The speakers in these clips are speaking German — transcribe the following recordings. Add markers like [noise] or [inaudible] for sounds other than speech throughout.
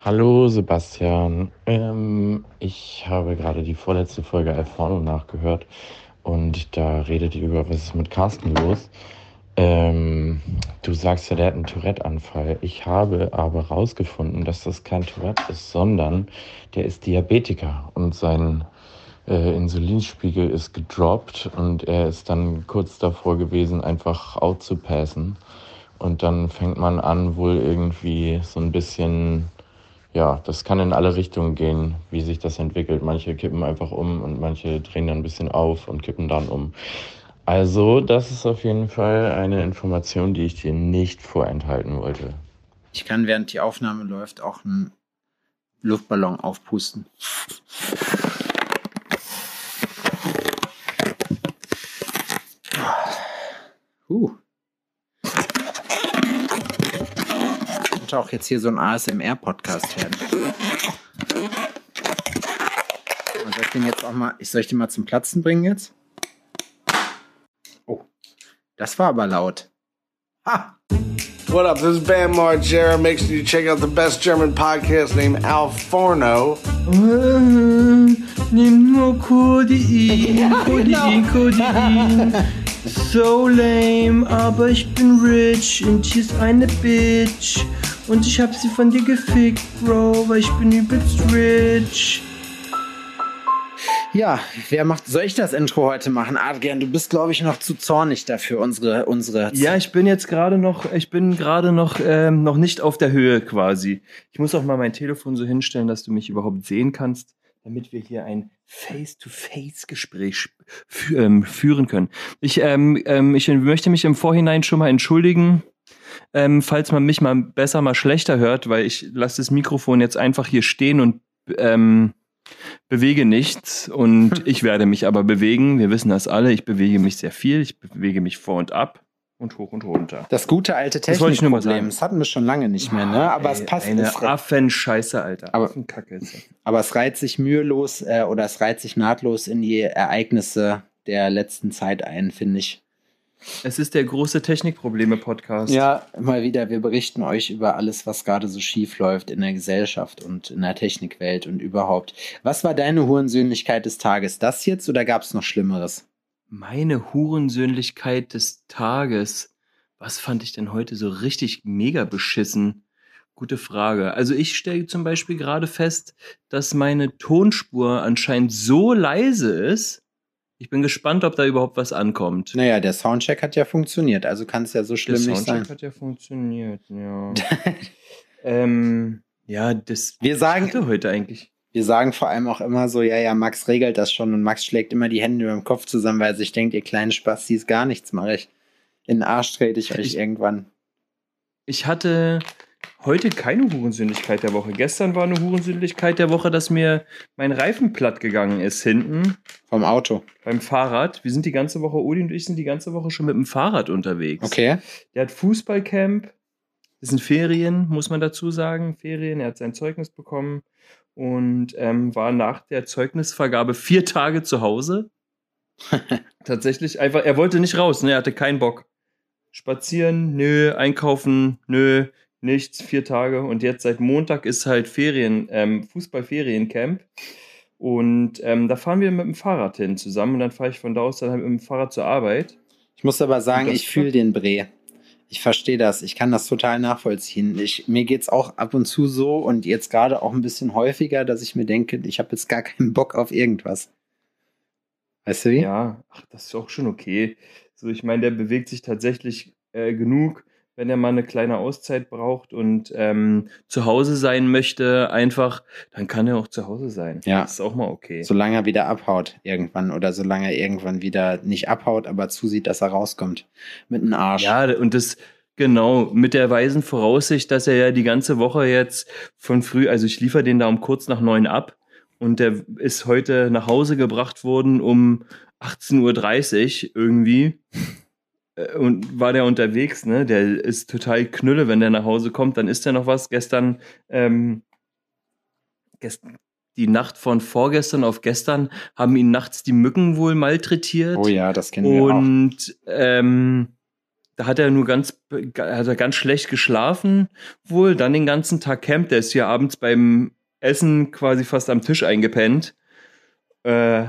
Hallo Sebastian. Ähm, ich habe gerade die vorletzte Folge Alforno nachgehört und da redet ihr über, was ist mit Carsten los. Ähm, du sagst ja, der hat einen Tourette-Anfall. Ich habe aber rausgefunden, dass das kein Tourette ist, sondern der ist Diabetiker und sein äh, Insulinspiegel ist gedroppt und er ist dann kurz davor gewesen, einfach out zu passen. Und dann fängt man an, wohl irgendwie so ein bisschen ja, das kann in alle Richtungen gehen, wie sich das entwickelt. Manche kippen einfach um und manche drehen dann ein bisschen auf und kippen dann um. Also, das ist auf jeden Fall eine Information, die ich dir nicht vorenthalten wollte. Ich kann, während die Aufnahme läuft, auch einen Luftballon aufpusten. Uh. Könnte auch jetzt hier so ein ASMR-Podcast werden. soll ich den jetzt auch mal, soll ich den mal zum Platzen bringen jetzt? Oh, das war aber laut. Ha! What up? This is Bam Margera. Make sure you check out the best German podcast named Al Forno. Nimm nur Codein, Codein, Codein. [laughs] So lame, aber ich bin rich und hier ist eine Bitch. Und ich hab sie von dir gefickt, Bro, weil ich bin übelst rich. Ja, wer macht, soll ich das Intro heute machen? Adrian, du bist, glaube ich, noch zu zornig dafür, unsere, unsere. Ja, ich bin jetzt gerade noch, ich bin gerade noch, ähm, noch nicht auf der Höhe quasi. Ich muss auch mal mein Telefon so hinstellen, dass du mich überhaupt sehen kannst, damit wir hier ein Face-to-Face-Gespräch fü ähm, führen können. Ich, ähm, ähm, ich möchte mich im Vorhinein schon mal entschuldigen ähm, falls man mich mal besser, mal schlechter hört, weil ich lasse das Mikrofon jetzt einfach hier stehen und ähm, bewege nichts und [laughs] ich werde mich aber bewegen. Wir wissen das alle. Ich bewege mich sehr viel. Ich bewege mich vor und ab und hoch und runter. Das gute alte Technikproblem. Das, das hatten wir schon lange nicht mehr, ne? Aber ey, es passt. Eine Affenscheiße, Alter. Aber, Affenkacke aber es reiht sich mühelos äh, oder es reiht sich nahtlos in die Ereignisse der letzten Zeit ein, finde ich. Es ist der große Technikprobleme-Podcast. Ja, mal wieder. Wir berichten euch über alles, was gerade so schief läuft in der Gesellschaft und in der Technikwelt und überhaupt. Was war deine Hurensöhnlichkeit des Tages? Das jetzt oder gab es noch Schlimmeres? Meine Hurensöhnlichkeit des Tages. Was fand ich denn heute so richtig mega beschissen? Gute Frage. Also ich stelle zum Beispiel gerade fest, dass meine Tonspur anscheinend so leise ist, ich bin gespannt, ob da überhaupt was ankommt. Naja, der Soundcheck hat ja funktioniert, also kann es ja so schlimm nicht sein. Der Soundcheck hat ja funktioniert, ja. [laughs] ähm, ja, das wir sagen, hatte heute eigentlich. Wir sagen vor allem auch immer so, ja, ja, Max regelt das schon und Max schlägt immer die Hände über dem Kopf zusammen, weil er sich denkt, ihr kleinen Spastis, gar nichts mache ich. In den Arsch trete ich euch ich, irgendwann. Ich hatte heute keine Hurensündigkeit der Woche. Gestern war eine Hurensündigkeit der Woche, dass mir mein Reifen platt gegangen ist hinten. Vom Auto. Beim Fahrrad. Wir sind die ganze Woche, Uli und ich sind die ganze Woche schon mit dem Fahrrad unterwegs. Okay. Der hat Fußballcamp. Das sind Ferien, muss man dazu sagen. Ferien. Er hat sein Zeugnis bekommen und ähm, war nach der Zeugnisvergabe vier Tage zu Hause. [laughs] Tatsächlich einfach, er wollte nicht raus, ne? er hatte keinen Bock. Spazieren, nö, einkaufen, nö, nichts, vier Tage. Und jetzt seit Montag ist halt Ferien, ähm, Fußballferiencamp. Und ähm, da fahren wir mit dem Fahrrad hin zusammen und dann fahre ich von da aus dann halt mit dem Fahrrad zur Arbeit. Ich muss aber sagen, ich fühle den Bre. Ich verstehe das. Ich kann das total nachvollziehen. Ich, mir es auch ab und zu so und jetzt gerade auch ein bisschen häufiger, dass ich mir denke, ich habe jetzt gar keinen Bock auf irgendwas. Weißt du wie? Ja, ach, das ist auch schon okay. So, ich meine, der bewegt sich tatsächlich äh, genug wenn er mal eine kleine Auszeit braucht und ähm, zu Hause sein möchte, einfach, dann kann er auch zu Hause sein. Ja. Das ist auch mal okay. Solange er wieder abhaut irgendwann oder solange er irgendwann wieder nicht abhaut, aber zusieht, dass er rauskommt. Mit einem Arsch. Ja, und das, Genau, mit der weisen Voraussicht, dass er ja die ganze Woche jetzt von früh, also ich liefere den da um kurz nach neun ab und der ist heute nach Hause gebracht worden um 18.30 Uhr irgendwie. Äh, und war der unterwegs, ne? Der ist total knülle, wenn der nach Hause kommt, dann ist er noch was. Gestern, ähm, gestern, die Nacht von vorgestern auf gestern haben ihn nachts die Mücken wohl malträtiert. Oh ja, das kennen wir Und ähm, da hat er nur ganz, hat er ganz schlecht geschlafen wohl, dann den ganzen Tag Camp, der ist hier abends beim Essen quasi fast am Tisch eingepennt. Äh,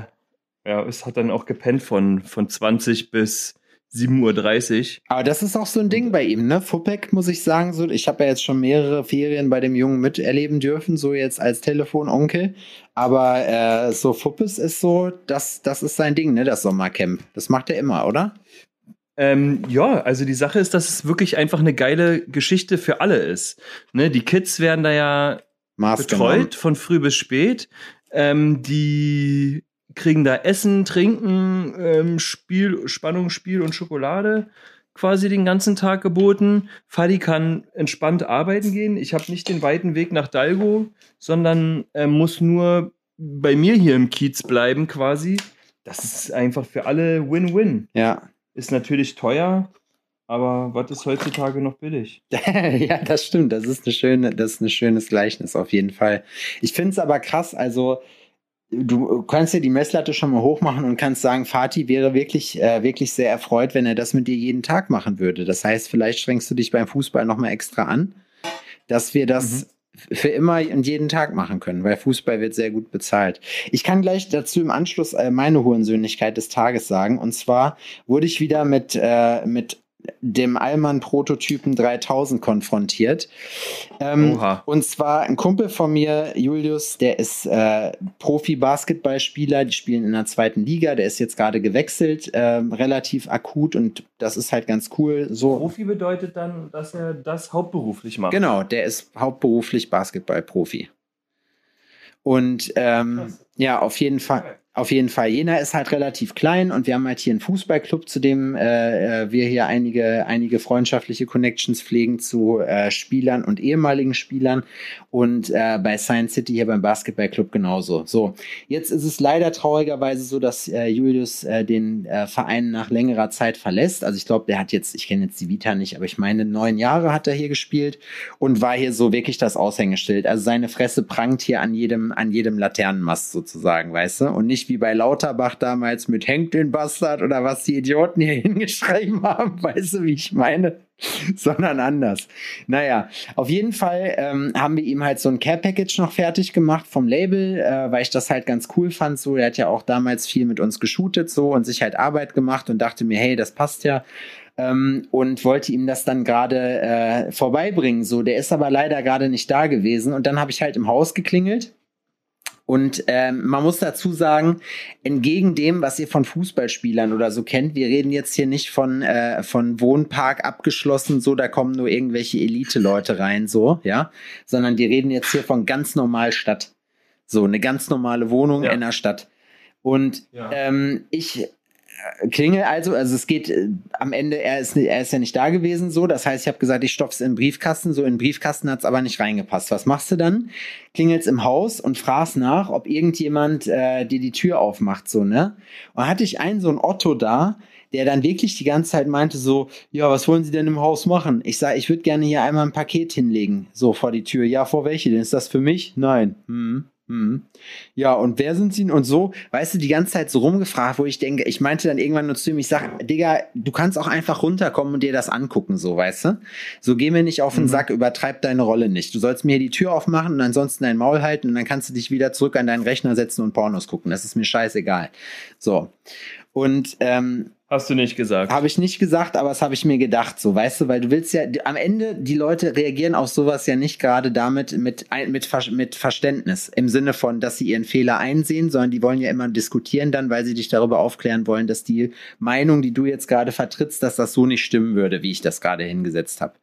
ja, es hat dann auch gepennt von, von 20 bis 7.30 Uhr. Aber das ist auch so ein Ding bei ihm, ne? Fupek, muss ich sagen, so, ich habe ja jetzt schon mehrere Ferien bei dem Jungen miterleben dürfen, so jetzt als Telefononkel. Aber äh, so Fuppes ist so, das, das ist sein Ding, ne? Das Sommercamp. Das macht er immer, oder? Ähm, ja, also die Sache ist, dass es wirklich einfach eine geile Geschichte für alle ist. Ne? Die Kids werden da ja Maß betreut genommen. von früh bis spät. Ähm, die kriegen da Essen, Trinken, ähm, Spiel, Spannung, Spiel und Schokolade quasi den ganzen Tag geboten. Fadi kann entspannt arbeiten gehen. Ich habe nicht den weiten Weg nach Dalgo, sondern äh, muss nur bei mir hier im Kiez bleiben quasi. Das ist einfach für alle Win-Win. Ja. Ist natürlich teuer, aber was ist heutzutage noch billig? [laughs] ja, das stimmt. Das ist eine schöne, das ist ein schönes Gleichnis auf jeden Fall. Ich finde es aber krass, also du kannst dir die Messlatte schon mal hochmachen und kannst sagen, Fatih wäre wirklich, äh, wirklich sehr erfreut, wenn er das mit dir jeden Tag machen würde. Das heißt, vielleicht strengst du dich beim Fußball noch mal extra an, dass wir das mhm. für immer und jeden Tag machen können, weil Fußball wird sehr gut bezahlt. Ich kann gleich dazu im Anschluss äh, meine Hurensöhnlichkeit des Tages sagen. Und zwar wurde ich wieder mit, äh, mit dem Allmann-Prototypen 3000 konfrontiert. Ähm, und zwar ein Kumpel von mir, Julius, der ist äh, Profi-Basketballspieler, die spielen in der zweiten Liga, der ist jetzt gerade gewechselt, äh, relativ akut und das ist halt ganz cool. So. Profi bedeutet dann, dass er das hauptberuflich macht. Genau, der ist hauptberuflich Basketball-Profi. Und ähm, ja, auf jeden Fall. Auf jeden Fall. Jena ist halt relativ klein und wir haben halt hier einen Fußballclub, zu dem äh, äh, wir hier einige, einige freundschaftliche Connections pflegen zu äh, Spielern und ehemaligen Spielern und äh, bei Science City hier beim Basketballclub genauso. So, jetzt ist es leider traurigerweise so, dass äh, Julius äh, den Verein nach längerer Zeit verlässt. Also ich glaube, der hat jetzt, ich kenne jetzt die Vita nicht, aber ich meine, neun Jahre hat er hier gespielt und war hier so wirklich das Aushängeschild. Also seine Fresse prangt hier an jedem, an jedem Laternenmast sozusagen, weißt du? Und nicht wie bei Lauterbach damals mit Hängt den Bastard oder was die Idioten hier [laughs] hingeschrieben haben, weißt du, wie ich meine? [laughs] Sondern anders. Naja, auf jeden Fall ähm, haben wir ihm halt so ein Care-Package noch fertig gemacht vom Label, äh, weil ich das halt ganz cool fand. So, er hat ja auch damals viel mit uns geshootet so und sich halt Arbeit gemacht und dachte mir, hey, das passt ja ähm, und wollte ihm das dann gerade äh, vorbeibringen. So, der ist aber leider gerade nicht da gewesen. Und dann habe ich halt im Haus geklingelt und ähm, man muss dazu sagen, entgegen dem, was ihr von Fußballspielern oder so kennt, wir reden jetzt hier nicht von, äh, von Wohnpark abgeschlossen, so da kommen nur irgendwelche Elite-Leute rein, so, ja, sondern die reden jetzt hier von ganz normal Stadt. So, eine ganz normale Wohnung ja. in der Stadt. Und ja. ähm, ich klingel also, also es geht äh, am Ende, er ist, er ist ja nicht da gewesen, so. Das heißt, ich habe gesagt, ich stopf's in den Briefkasten, so in den Briefkasten hat's aber nicht reingepasst. Was machst du dann? Klingelst im Haus und fragst nach, ob irgendjemand äh, dir die Tür aufmacht, so, ne? Und hatte ich einen so ein Otto da, der dann wirklich die ganze Zeit meinte so, ja, was wollen Sie denn im Haus machen? Ich sage, ich würde gerne hier einmal ein Paket hinlegen, so vor die Tür. Ja, vor welche denn? Ist das für mich? Nein. Hm. Mhm. Ja, und wer sind sie? Und so, weißt du, die ganze Zeit so rumgefragt, wo ich denke, ich meinte dann irgendwann nur zu ihm, ich sag, Digga, du kannst auch einfach runterkommen und dir das angucken, so, weißt du? So, geh mir nicht auf den mhm. Sack, übertreib deine Rolle nicht. Du sollst mir die Tür aufmachen und ansonsten dein Maul halten und dann kannst du dich wieder zurück an deinen Rechner setzen und Pornos gucken. Das ist mir scheißegal. So. Und ähm, Hast du nicht gesagt. Habe ich nicht gesagt, aber das habe ich mir gedacht, so, weißt du, weil du willst ja, am Ende, die Leute reagieren auf sowas ja nicht gerade damit mit, mit, mit Verständnis, im Sinne von, dass sie ihren Fehler einsehen, sondern die wollen ja immer diskutieren dann, weil sie dich darüber aufklären wollen, dass die Meinung, die du jetzt gerade vertrittst, dass das so nicht stimmen würde, wie ich das gerade hingesetzt habe.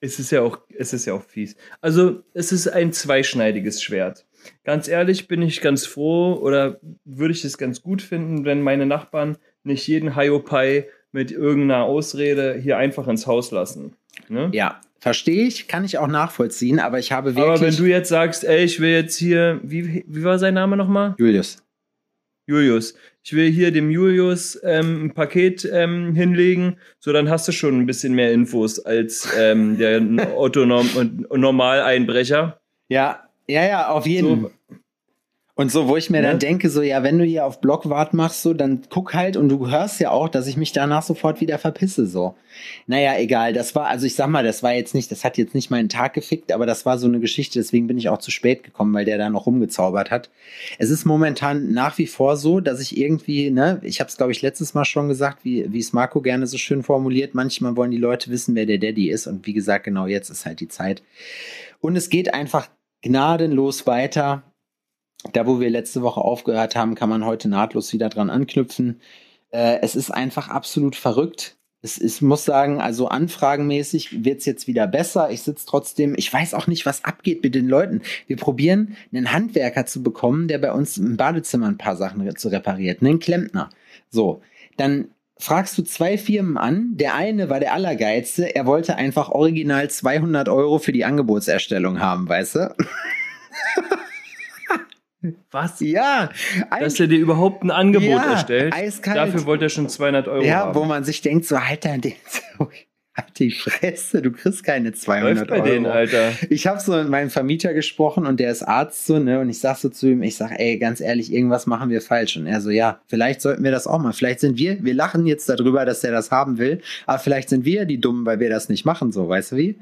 Es ist ja auch, es ist ja auch fies. Also, es ist ein zweischneidiges Schwert. Ganz ehrlich bin ich ganz froh oder würde ich es ganz gut finden, wenn meine Nachbarn nicht jeden Hiopai mit irgendeiner Ausrede hier einfach ins Haus lassen. Ne? Ja, verstehe ich, kann ich auch nachvollziehen, aber ich habe wirklich. Aber wenn du jetzt sagst, ey, ich will jetzt hier, wie, wie war sein Name nochmal? Julius. Julius. Ich will hier dem Julius ähm, ein Paket ähm, hinlegen, so dann hast du schon ein bisschen mehr Infos als ähm, der [laughs] Otto -Norm Normaleinbrecher. Ja, ja, ja, auf jeden Fall. So. Und so, wo ich mir Ne? dann denke, so, ja, wenn du hier auf Blockwart machst, so, dann guck halt und du hörst ja auch, dass ich mich danach sofort wieder verpisse, so. Naja, egal, das war, also ich sag mal, das war jetzt nicht, das hat jetzt nicht meinen Tag gefickt, aber das war so eine Geschichte, deswegen bin ich auch zu spät gekommen, weil der da noch rumgezaubert hat. Es ist momentan nach wie vor so, dass ich irgendwie, ne, ich habe es glaube ich letztes Mal schon gesagt, wie wie es Marco gerne so schön formuliert, manchmal wollen die Leute wissen, wer der Daddy ist und wie gesagt, genau jetzt ist halt die Zeit. Und es geht einfach gnadenlos weiter. Da, wo wir letzte Woche aufgehört haben, kann man heute nahtlos wieder dran anknüpfen. Äh, es ist einfach absolut verrückt. Es ist, muss sagen, also anfragenmäßig wird's jetzt wieder besser. Ich sitze trotzdem, ich weiß auch nicht, was abgeht mit den Leuten. Wir probieren, einen Handwerker zu bekommen, der bei uns im Badezimmer ein paar Sachen zu repariert, einen Klempner. So, dann fragst du zwei Firmen an. Der eine war der Allergeilste. Er wollte einfach original 200 Euro für die Angebotserstellung haben, weißt du? [laughs] Was? Ja, Dass er dir überhaupt ein Angebot Ja, erstellt. eiskalt. Dafür wollte er schon 200 Euro Ja, haben. wo man sich denkt, so, Alter, [laughs] den, halt die Fresse, du kriegst keine 200 Läuft bei Euro. denen, Alter. Ich habe so mit meinem Vermieter gesprochen und der ist Arzt so, ne, und ich sag so zu ihm, ich sag, ey, ganz ehrlich, irgendwas machen wir falsch. Und er so, ja, vielleicht sollten wir das auch mal. Vielleicht sind wir, wir lachen jetzt darüber, dass er das haben will, aber vielleicht sind wir die Dummen, weil wir das nicht machen, so, weißt du wie?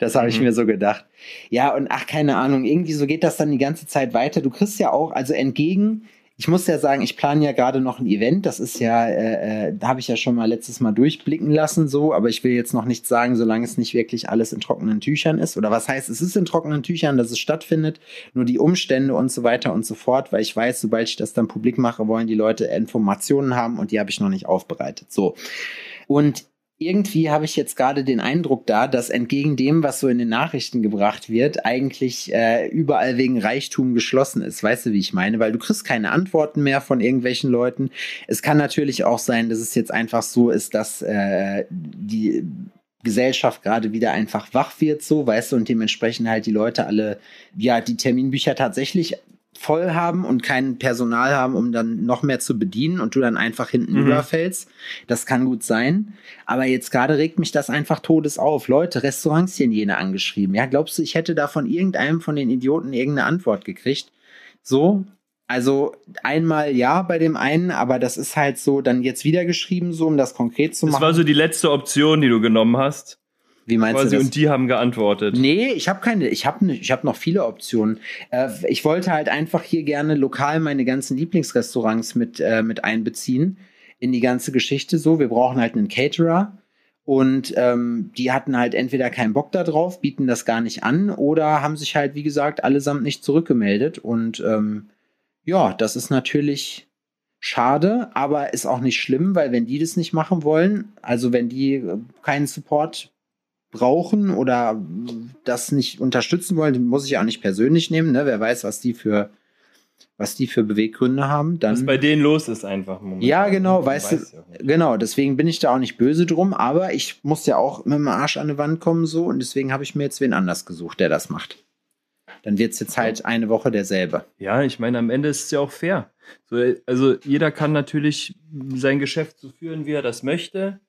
Das habe ich Mhm. mir so gedacht. Ja, und ach, keine Ahnung, irgendwie so geht das dann die ganze Zeit weiter. Du kriegst ja auch, also entgegen, ich muss ja sagen, ich plane ja gerade noch ein Event. Das ist ja, äh, äh, da habe ich ja schon mal letztes Mal durchblicken lassen, so, aber ich will jetzt noch nichts sagen, solange es nicht wirklich alles in trockenen Tüchern ist. Oder was heißt, es ist in trockenen Tüchern, dass es stattfindet, nur die Umstände und so weiter und so fort, weil ich weiß, sobald ich das dann publik mache, wollen die Leute Informationen haben und die habe ich noch nicht aufbereitet. So. Und irgendwie habe ich jetzt gerade den Eindruck da, dass entgegen dem, was so in den Nachrichten gebracht wird, eigentlich äh, überall wegen Reichtum geschlossen ist. Weißt du, wie ich meine? Weil du kriegst keine Antworten mehr von irgendwelchen Leuten. Es kann natürlich auch sein, dass es jetzt einfach so ist, dass äh, die Gesellschaft gerade wieder einfach wach wird, so, weißt du, und dementsprechend halt die Leute alle, ja, die Terminbücher tatsächlich voll haben und kein Personal haben, um dann noch mehr zu bedienen und du dann einfach hinten Mhm. überfällst. Das kann gut sein. Aber jetzt gerade regt mich das einfach todes auf. Leute, Restaurants hier in Jena angeschrieben. Ja, glaubst du, ich hätte da von irgendeinem von den Idioten irgendeine Antwort gekriegt? So, also einmal ja bei dem einen, aber das ist halt so dann jetzt wieder geschrieben, so um das konkret zu Das machen. war so die letzte Option, die du genommen hast. Wie meinst Quasi, du das? und die haben geantwortet. Nee, ich habe keine, ich habe ich hab noch viele Optionen. Äh, ich wollte halt einfach hier gerne lokal meine ganzen Lieblingsrestaurants mit, äh, mit einbeziehen in die ganze Geschichte so. Wir brauchen halt einen Caterer. Und ähm, die hatten halt entweder keinen Bock da drauf, bieten das gar nicht an oder haben sich halt, wie gesagt, allesamt nicht zurückgemeldet. Und ähm, ja, das ist natürlich schade, aber ist auch nicht schlimm, weil wenn die das nicht machen wollen, also wenn die äh, keinen Support brauchen oder das nicht unterstützen wollen, muss ich auch nicht persönlich nehmen. Ne? Wer weiß, was die für was die für Beweggründe haben, dann Was bei denen los ist einfach. Momentan. ja, genau, weißt weiß du, ja nicht. genau, deswegen bin ich da auch nicht böse drum, aber ich muss ja auch mit dem Arsch an die Wand kommen so und deswegen habe ich mir jetzt wen anders gesucht, der das macht. Dann wird es jetzt halt eine Woche derselbe. Ja, ich meine, am Ende ist es ja auch fair. So, also jeder kann natürlich sein Geschäft so führen, wie er das möchte.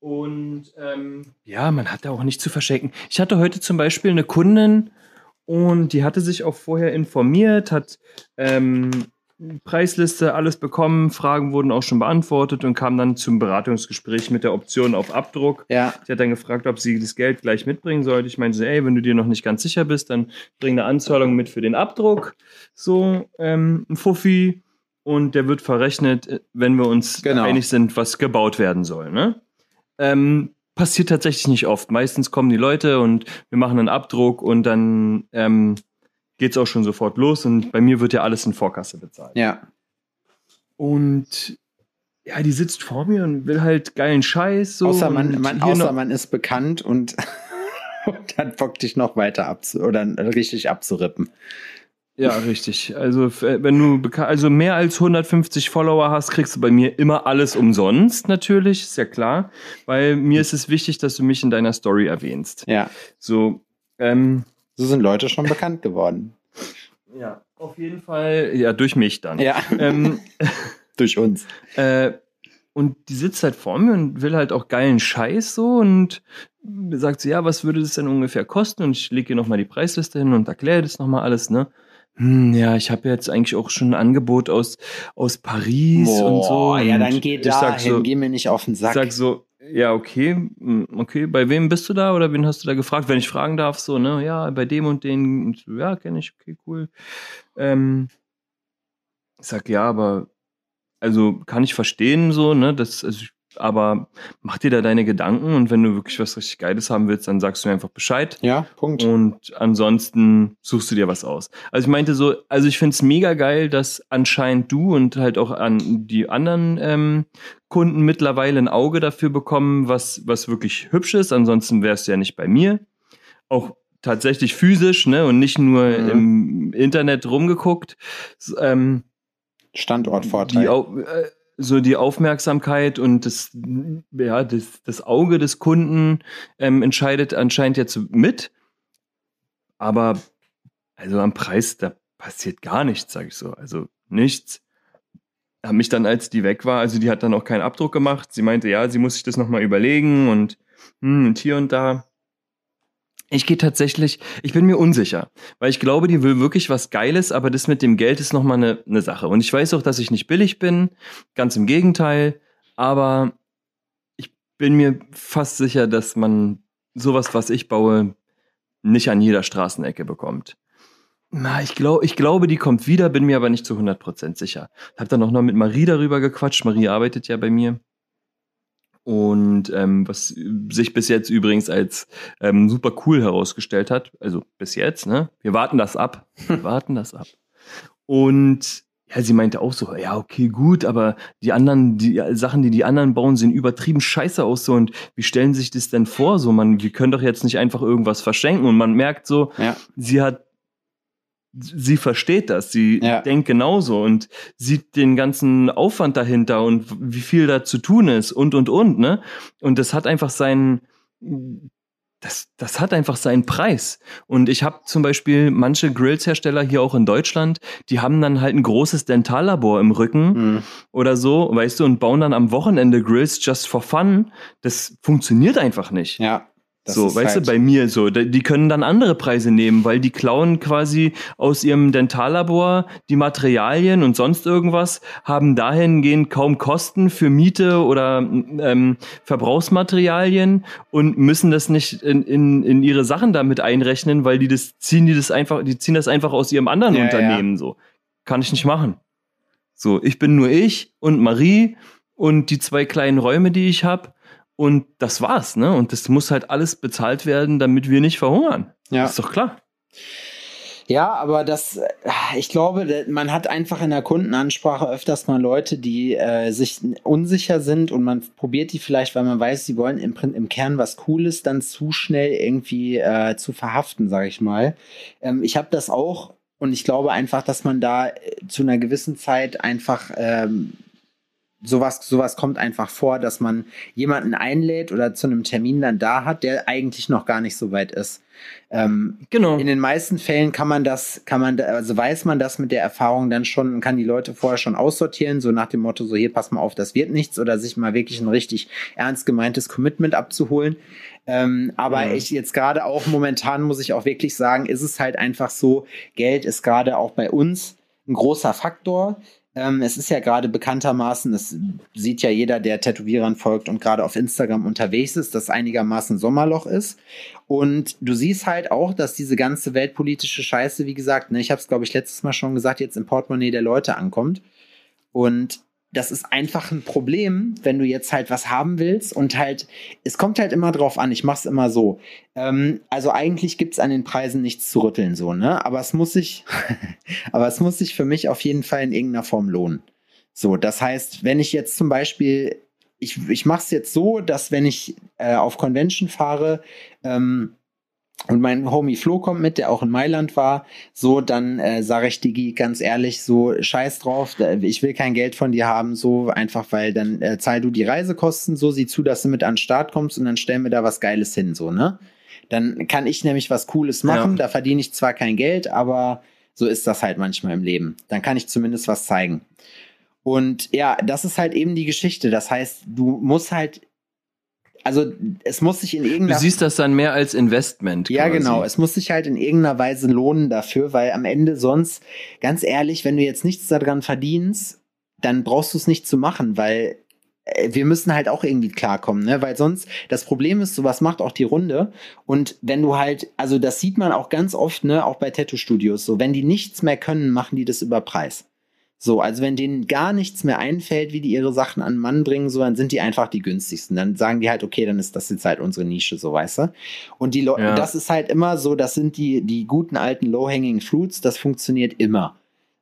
Und ähm, ja, man hat da auch nicht zu verschenken. Ich hatte heute zum Beispiel eine Kundin und die hatte sich auch vorher informiert, hat ähm, Preisliste, alles bekommen, Fragen wurden auch schon beantwortet und kam dann zum Beratungsgespräch mit der Option auf Abdruck. Ja, Sie hat dann gefragt, ob sie das Geld gleich mitbringen sollte. Ich meinte so, ey, wenn du dir noch nicht ganz sicher bist, dann bring eine Anzahlung mit für den Abdruck. So, ähm, ein Fuffi. Und der wird verrechnet, äh, wenn wir uns Genau. einig sind, was gebaut werden soll. Ne? Ähm, passiert tatsächlich nicht oft. Meistens kommen die Leute und wir machen einen Abdruck und dann ähm, geht's auch schon sofort los. Und bei mir wird ja alles in Vorkasse bezahlt. ja. Und ja, die sitzt vor mir und will halt geilen Scheiß. So außer man, man, außer man ist bekannt und, [laughs] und dann Bock dich noch weiter abzu oder richtig abzurippen. Ja, richtig. Also, äh, wenn du also mehr als 150 Follower hast, kriegst du bei mir immer alles umsonst, natürlich, ist ja klar. Weil mir ist es wichtig, dass du mich in deiner Story erwähnst. Ja, So, ähm, so sind Leute schon bekannt geworden. ja, auf jeden Fall, ja, durch mich dann. Ja, Ähm, [laughs] durch uns. [laughs] Äh, und die sitzt halt vor mir und will halt auch geilen Scheiß so und sagt sie, ja, was würde das denn ungefähr kosten? Und ich lege ihr nochmal die Preisliste hin und erkläre das nochmal alles, ne? Hm, ja, ich habe jetzt eigentlich auch schon ein Angebot aus, aus Paris Boah, und so. ja, und dann geh ich da hin, so, geh mir nicht auf den Ich Sack. sag so, ja, okay, hm, okay, bei wem bist du da oder wen hast du da gefragt? Wenn ich fragen darf, so, ne, ja, bei dem und den, und so, ja, kenne ich, okay, cool. Ähm, ich sag, ja, aber, also kann ich verstehen, so, ne, das, also, ich- aber mach dir da deine Gedanken und wenn du wirklich was richtig Geiles haben willst, dann sagst du mir einfach Bescheid. ja, Punkt. Und ansonsten suchst du dir was aus. Also ich meinte so, also ich find's mega geil, dass anscheinend du und halt auch an die anderen ähm, Kunden mittlerweile ein Auge dafür bekommen, was, was wirklich hübsch ist. Ansonsten wärst du ja nicht bei mir. Auch tatsächlich physisch, ne? Und nicht nur Mhm. im Internet rumgeguckt. Ähm, Standortvorteil. die, äh, so die Aufmerksamkeit und das, ja, das, das Auge des Kunden ähm, entscheidet anscheinend jetzt mit. Aber also am Preis, da passiert gar nichts, sag ich so. Also nichts. Hab mich dann, als die weg war, also die hat dann auch keinen Abdruck gemacht. Sie meinte, ja, sie muss sich das nochmal überlegen und, hm, und hier und da. Ich gehe tatsächlich, ich bin mir unsicher, weil ich glaube, die will wirklich was Geiles, aber das mit dem Geld ist nochmal eine, eine Sache. Und ich weiß auch, dass ich nicht billig bin, ganz im Gegenteil, aber ich bin mir fast sicher, dass man sowas, was ich baue, nicht an jeder Straßenecke bekommt. Na, ich, glaub, ich glaube, die kommt wieder, bin mir aber nicht zu 100% sicher. Hab dann auch noch mit Marie darüber gequatscht. Marie arbeitet ja bei mir. Und ähm, was sich bis jetzt übrigens als ähm, super cool herausgestellt hat, also bis jetzt, ne? Wir warten das ab. Wir [laughs] warten das ab. Und ja, sie meinte auch so, ja, okay, gut, aber die anderen, die Sachen, die die anderen bauen, sehen übertrieben scheiße aus so und wie stellen sich das denn vor? So, man, wir können doch jetzt nicht einfach irgendwas verschenken und man merkt so, Ja. sie hat, sie versteht das, sie Ja. denkt genauso und sieht den ganzen Aufwand dahinter und wie viel da zu tun ist und und und, ne? Und das hat einfach seinen, das, das hat einfach seinen Preis. Und ich habe zum Beispiel manche Grills-Hersteller hier auch in Deutschland, die haben dann halt ein großes Dentallabor im Rücken Hm. oder so, weißt du, und bauen dann am Wochenende Grills just for fun. Das funktioniert einfach nicht. Ja. Das so, weißt halt- du, bei mir so, die können dann andere Preise nehmen, weil die klauen quasi aus ihrem Dentallabor die Materialien und sonst irgendwas, haben dahingehend kaum Kosten für Miete oder ähm, Verbrauchsmaterialien und müssen das nicht in, in, in ihre Sachen damit einrechnen, weil die das ziehen die das einfach, die ziehen das einfach aus ihrem anderen Ja, Unternehmen so. Kann ich nicht machen. So, ich bin nur ich und Marie und die zwei kleinen Räume, die ich habe. Und das war's, ne? Und das muss halt alles bezahlt werden, damit wir nicht verhungern. Ja. Ist doch klar. Ja, aber das, ich glaube, man hat einfach in der Kundenansprache öfters mal Leute, die äh, sich unsicher sind und man probiert die vielleicht, weil man weiß, sie wollen im, im Kern was Cooles, dann zu schnell irgendwie äh, zu verhaften, sage ich mal. Ähm, ich habe das auch und ich glaube einfach, dass man da äh, zu einer gewissen Zeit einfach ähm, sowas, sowas kommt einfach vor, dass man jemanden einlädt oder zu einem Termin dann da hat, der eigentlich noch gar nicht so weit ist. Ähm, Genau. in den meisten Fällen kann man das, kann man, also weiß man das mit der Erfahrung dann schon und kann die Leute vorher schon aussortieren, so nach dem Motto, so hier, pass mal auf, das wird nichts oder sich mal wirklich ein richtig ernst gemeintes Commitment abzuholen. Ähm, aber Mhm. ich jetzt gerade auch momentan muss ich auch wirklich sagen, ist es halt einfach so, Geld ist gerade auch bei uns ein großer Faktor. Ähm, es ist ja gerade bekanntermaßen, das sieht ja jeder, der Tätowierern folgt und gerade auf Instagram unterwegs ist, dass einigermaßen Sommerloch ist. Und du siehst halt auch, dass diese ganze weltpolitische Scheiße, wie gesagt, ne, ich habe es, glaube ich, letztes Mal schon gesagt, jetzt im Portemonnaie der Leute ankommt. Und das ist einfach ein Problem, wenn du jetzt halt was haben willst und halt, es kommt halt immer drauf an, ich mach's immer so. Ähm, also eigentlich gibt's an den Preisen nichts zu rütteln, so, ne? Aber es muss sich, [laughs] aber es muss sich für mich auf jeden Fall in irgendeiner Form lohnen. So, das heißt, wenn ich jetzt zum Beispiel, ich, ich mache es jetzt so, dass wenn ich äh, auf Convention fahre ähm, und mein Homie Flo kommt mit, der auch in Mailand war, so, dann äh, sage ich Digi ganz ehrlich, so scheiß drauf, ich will kein Geld von dir haben, so einfach, weil dann äh, zahl du die Reisekosten, so sieh zu, dass du mit an den Start kommst und dann stellen wir da was Geiles hin, so, ne? Dann kann ich nämlich was Cooles machen, Ja. da verdiene ich zwar kein Geld, aber so ist das halt manchmal im Leben. Dann kann ich zumindest was zeigen. Und ja, das ist halt eben die Geschichte. Das heißt, du musst halt also es muss sich in irgendeiner Du siehst das dann mehr als Investment. Ja, quasi. genau. Es muss sich halt in irgendeiner Weise lohnen dafür, weil am Ende sonst, ganz ehrlich, wenn du jetzt nichts daran verdienst, dann brauchst du es nicht zu machen, weil äh, wir müssen halt auch irgendwie klarkommen, ne? Weil sonst, das Problem ist, sowas macht auch die Runde. Und wenn du halt, also das sieht man auch ganz oft, ne, auch bei Tattoo-Studios, so, wenn die nichts mehr können, machen die das über Preis. So, also wenn denen gar nichts mehr einfällt, wie die ihre Sachen an den Mann bringen, so, dann sind die einfach die günstigsten. Dann sagen die halt, okay, dann ist das jetzt halt unsere Nische, so weißt du. Und die Leute, Ja. das ist halt immer so, das sind die, die guten alten Low-Hanging Fruits, das funktioniert immer.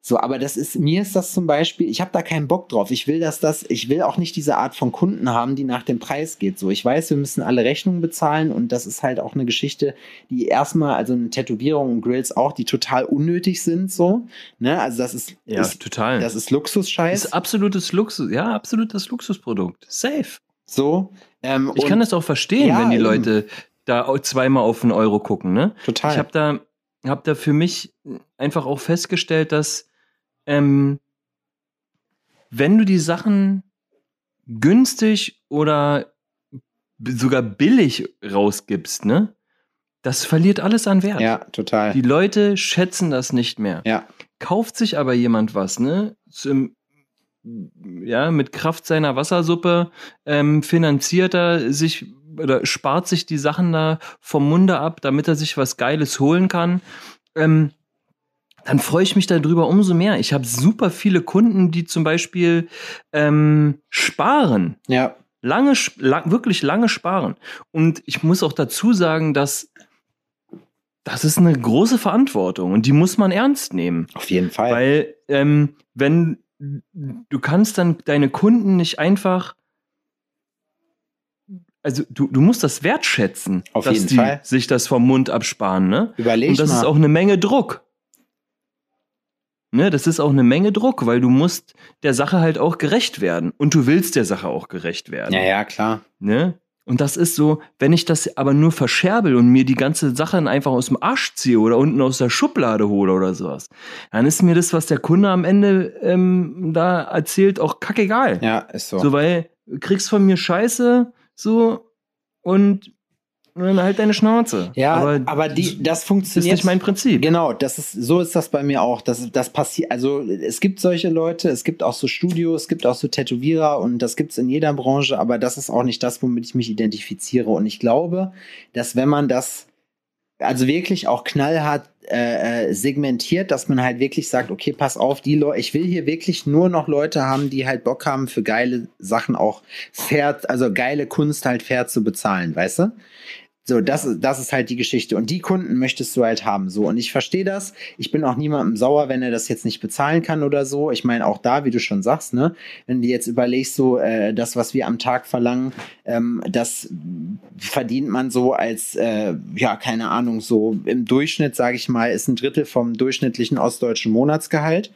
So, aber das ist, mir ist das zum Beispiel, ich habe da keinen Bock drauf. Ich will, dass das, ich will auch nicht diese Art von Kunden haben, die nach dem Preis geht. So, ich weiß, wir müssen alle Rechnungen bezahlen und das ist halt auch eine Geschichte, die erstmal, also eine Tätowierung und Grills auch, die total unnötig sind, so. Ne, also das ist, Ja, ist total. das ist Luxusscheiß. ist absolutes Luxus, ja, absolutes Luxusprodukt. Safe. so. Ähm, Ich kann das auch verstehen, Ja, wenn die eben. Leute da zweimal auf einen Euro gucken, ne? total. Ich habe da, hab da für mich einfach auch festgestellt, dass ähm, wenn du die Sachen günstig oder sogar billig rausgibst, ne, das verliert alles an Wert. ja, total. Die Leute schätzen das nicht mehr. ja, Kauft sich aber jemand was, ne, zum, ja, mit Kraft seiner Wassersuppe ähm, finanziert er sich oder spart sich die Sachen da vom Munde ab, damit er sich was Geiles holen kann. Ähm, dann freue ich mich darüber umso mehr. Ich habe super viele Kunden, die zum Beispiel ähm, sparen ja, lange, lang, wirklich lange sparen. Und ich muss auch dazu sagen, dass das ist eine große Verantwortung und die muss man ernst nehmen. auf jeden Fall. Weil, ähm, wenn du kannst dann deine Kunden nicht einfach, also du, du musst das wertschätzen, Auf dass jeden die Fall. sich das vom Mund absparen, ne? Überleg Und das mal. ist auch eine Menge Druck. Ne, das ist auch eine Menge Druck, weil du musst der Sache halt auch gerecht werden. Und du willst der Sache auch gerecht werden. ja, ja, klar. Ne? Und das ist so, wenn ich das aber nur verscherbel und mir die ganze Sache einfach aus dem Arsch ziehe oder unten aus der Schublade hole oder sowas, dann ist mir das, was der Kunde am Ende ähm, da erzählt, auch kackegal. Ja, ist so. So, weil du kriegst von mir Scheiße, so, und dann halt deine Schnauze. ja, aber, die, das das ist funktioniert. nicht mein Prinzip. Genau, das ist, so ist das bei mir auch. Das, das passiert, also es gibt solche Leute, es gibt auch so Studios, es gibt auch so Tätowierer und das gibt's in jeder Branche, aber das ist auch nicht das, womit ich mich identifiziere. Und ich glaube, dass wenn man das also wirklich auch knallhart äh, äh, segmentiert, dass man halt wirklich sagt, okay, pass auf, die Leute, ich will hier wirklich nur noch Leute haben, die halt Bock haben, für geile Sachen auch fair, also geile Kunst halt fair zu bezahlen, weißt du? So, das, ist- das ist halt die Geschichte. Und die Kunden möchtest du halt haben. So, und ich verstehe das. Ich bin auch niemandem sauer, wenn er das jetzt nicht bezahlen kann oder so. Ich meine, auch da, wie du schon sagst, ne, wenn du jetzt überlegst, so, äh, das, was wir am Tag verlangen, ähm, das verdient man so als, äh, ja, keine Ahnung, so im Durchschnitt, sage ich mal, ist ein Drittel vom durchschnittlichen ostdeutschen Monatsgehalt.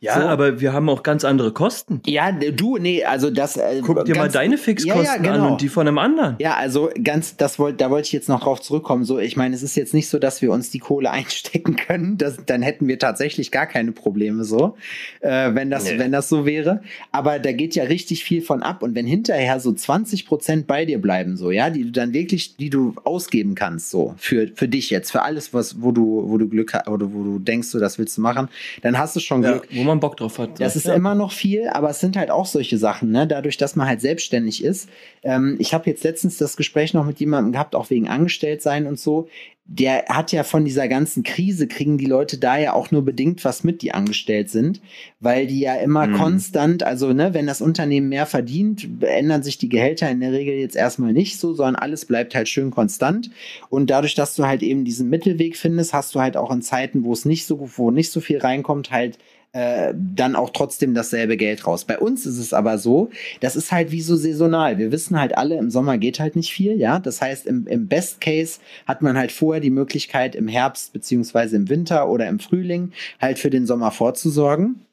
Ja, So. aber wir haben auch ganz andere Kosten. Ja, du, nee, also das. Äh, Guck dir mal deine Fixkosten Ja, ja, genau. an und die von einem anderen. Ja, also ganz, das wollte, da wollte ich jetzt noch drauf zurückkommen. So, ich meine, es ist jetzt nicht so, dass wir uns die Kohle [laughs] einstecken können. Das, dann hätten wir tatsächlich gar keine Probleme so, äh, wenn das, Nee. wenn das so wäre. Aber da geht ja richtig viel von ab. Und wenn hinterher so 20 Prozent bei dir bleiben, so, ja, die du dann wirklich, die du ausgeben kannst, so, für, für dich jetzt, für alles, was, wo du, wo du Glück hast, oder wo du denkst, so, das willst du machen, dann hast du schon Ja, Wo man Bock drauf hat. Das ist ja. immer noch viel, aber es sind halt auch solche Sachen, ne? Dadurch, dass man halt selbstständig ist. Ähm, ich habe jetzt letztens das Gespräch noch mit jemandem gehabt, auch wegen Angestelltsein und so. Der hat ja von dieser ganzen Krise, kriegen die Leute da ja auch nur bedingt was mit, die angestellt sind, weil die ja immer Mhm. konstant, also ne, wenn das Unternehmen mehr verdient, ändern sich die Gehälter in der Regel jetzt erstmal nicht so, sondern alles bleibt halt schön konstant. Und dadurch, dass du halt eben diesen Mittelweg findest, hast du halt auch in Zeiten, wo es nicht so, wo nicht so viel reinkommt, halt äh, dann auch trotzdem dasselbe Geld raus. Bei uns ist es aber so, das ist halt wie so saisonal. Wir wissen halt alle, im Sommer geht halt nicht viel, ja. Das heißt, im, im Best Case hat man halt vorher die Möglichkeit, im Herbst beziehungsweise im Winter oder im Frühling halt für den Sommer vorzusorgen.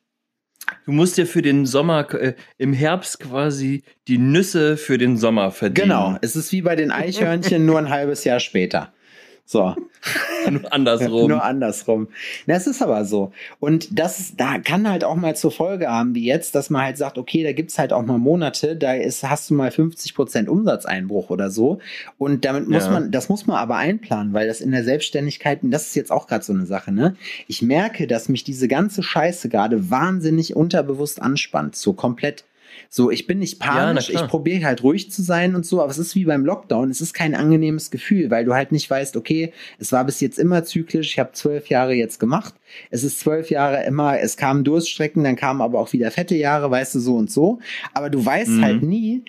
Du musst dir für den Sommer, äh, im Herbst quasi die Nüsse für den Sommer verdienen. Genau. Es ist wie bei den Eichhörnchen, nur ein halbes Jahr später. So. [laughs] Nur andersrum. Nur andersrum. Das ist aber so. Und das da kann halt auch mal zur Folge haben, wie jetzt, dass man halt sagt, okay, da gibt's halt auch mal Monate, da ist, hast du mal 50 Prozent Umsatzeinbruch oder so. Und damit muss Ja. man, das muss man aber einplanen, weil das in der Selbstständigkeit, und das ist jetzt auch gerade so eine Sache, ne? Ich merke, dass mich diese ganze Scheiße gerade wahnsinnig unterbewusst anspannt. So komplett. So, ich bin nicht Ja, panisch, klar. ich probiere halt ruhig zu sein und so, aber es ist wie beim Lockdown, es ist kein angenehmes Gefühl, weil du halt nicht weißt, okay, es war bis jetzt immer zyklisch, ich habe zwölf Jahre jetzt gemacht, es ist zwölf Jahre immer, es kamen Durststrecken, dann kamen aber auch wieder fette Jahre, weißt du, so und so, aber du weißt Mhm. halt nie,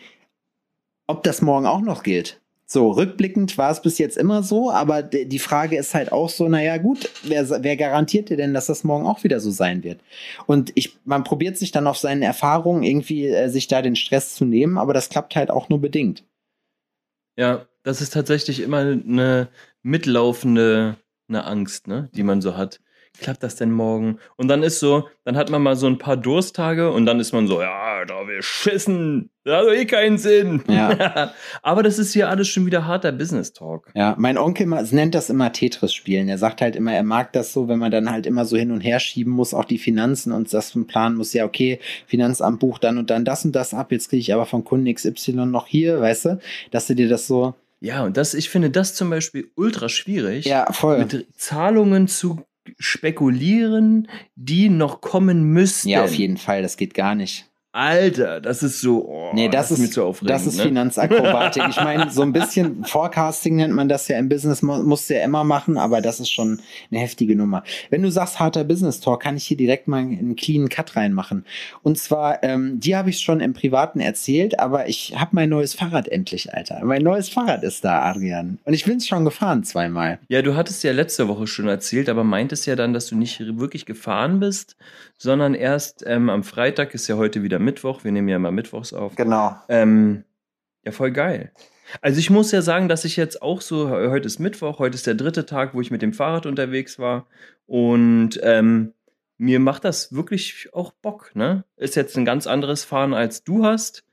ob das morgen auch noch gilt. So, rückblickend war es bis jetzt immer so, aber die Frage ist halt auch so, naja, gut, wer, wer garantiert dir denn, dass das morgen auch wieder so sein wird? Und ich, man probiert sich dann auf seinen Erfahrungen irgendwie, äh, sich da den Stress zu nehmen, aber das klappt halt auch nur bedingt. Ja, das ist tatsächlich immer eine mitlaufende eine Angst, ne, die man so hat. Klappt das denn morgen? Und dann ist so, dann hat man mal so ein paar Dursttage und dann ist man so, ja, da wir schissen, das hat doch eh keinen Sinn. Ja. [laughs] Aber das ist hier alles schon wieder harter Business Talk. Ja, mein Onkel nennt das immer Tetris spielen. Er sagt halt immer, er mag das so, wenn man dann halt immer so hin und her schieben muss, auch die Finanzen und das von planen muss. Ja, okay, Finanzamt bucht dann und dann das und das ab. Jetzt kriege ich aber vom Kunden XY noch hier, weißt du, dass du dir das so. Ja, und das, ich finde das zum Beispiel ultra schwierig. Ja, voll. Mit Zahlungen zu spekulieren, die noch kommen müssten. Ja, auf jeden Fall. Das geht gar nicht. Alter, das ist so. Oh, Nee, das, mir ist, zu aufregend. das ist ne? Finanzakrobatik. Ich meine, so ein bisschen [laughs] Forecasting nennt man das ja im Business, mu- musst du ja immer machen, aber das ist schon eine heftige Nummer. Wenn du sagst harter Business Talk, kann ich hier direkt mal einen cleanen Cut reinmachen. Und zwar, ähm, die habe ich schon im Privaten erzählt, aber ich habe mein neues Fahrrad endlich, Alter. Mein neues Fahrrad ist da, Adrian. Und ich bin es schon gefahren zweimal. Ja, du hattest ja letzte Woche schon erzählt, aber meintest ja dann, dass du nicht wirklich gefahren bist, sondern erst ähm, am Freitag ist ja heute wieder Mittwoch. Wir nehmen ja immer Mittwochs auf. Genau. Ähm, ja, voll geil. Also ich muss ja sagen, dass ich jetzt auch so, heute ist Mittwoch, heute ist der dritte Tag, wo ich mit dem Fahrrad unterwegs war. Und ähm, mir macht das wirklich auch Bock, ne? Ist jetzt ein ganz anderes Fahren, als du hast.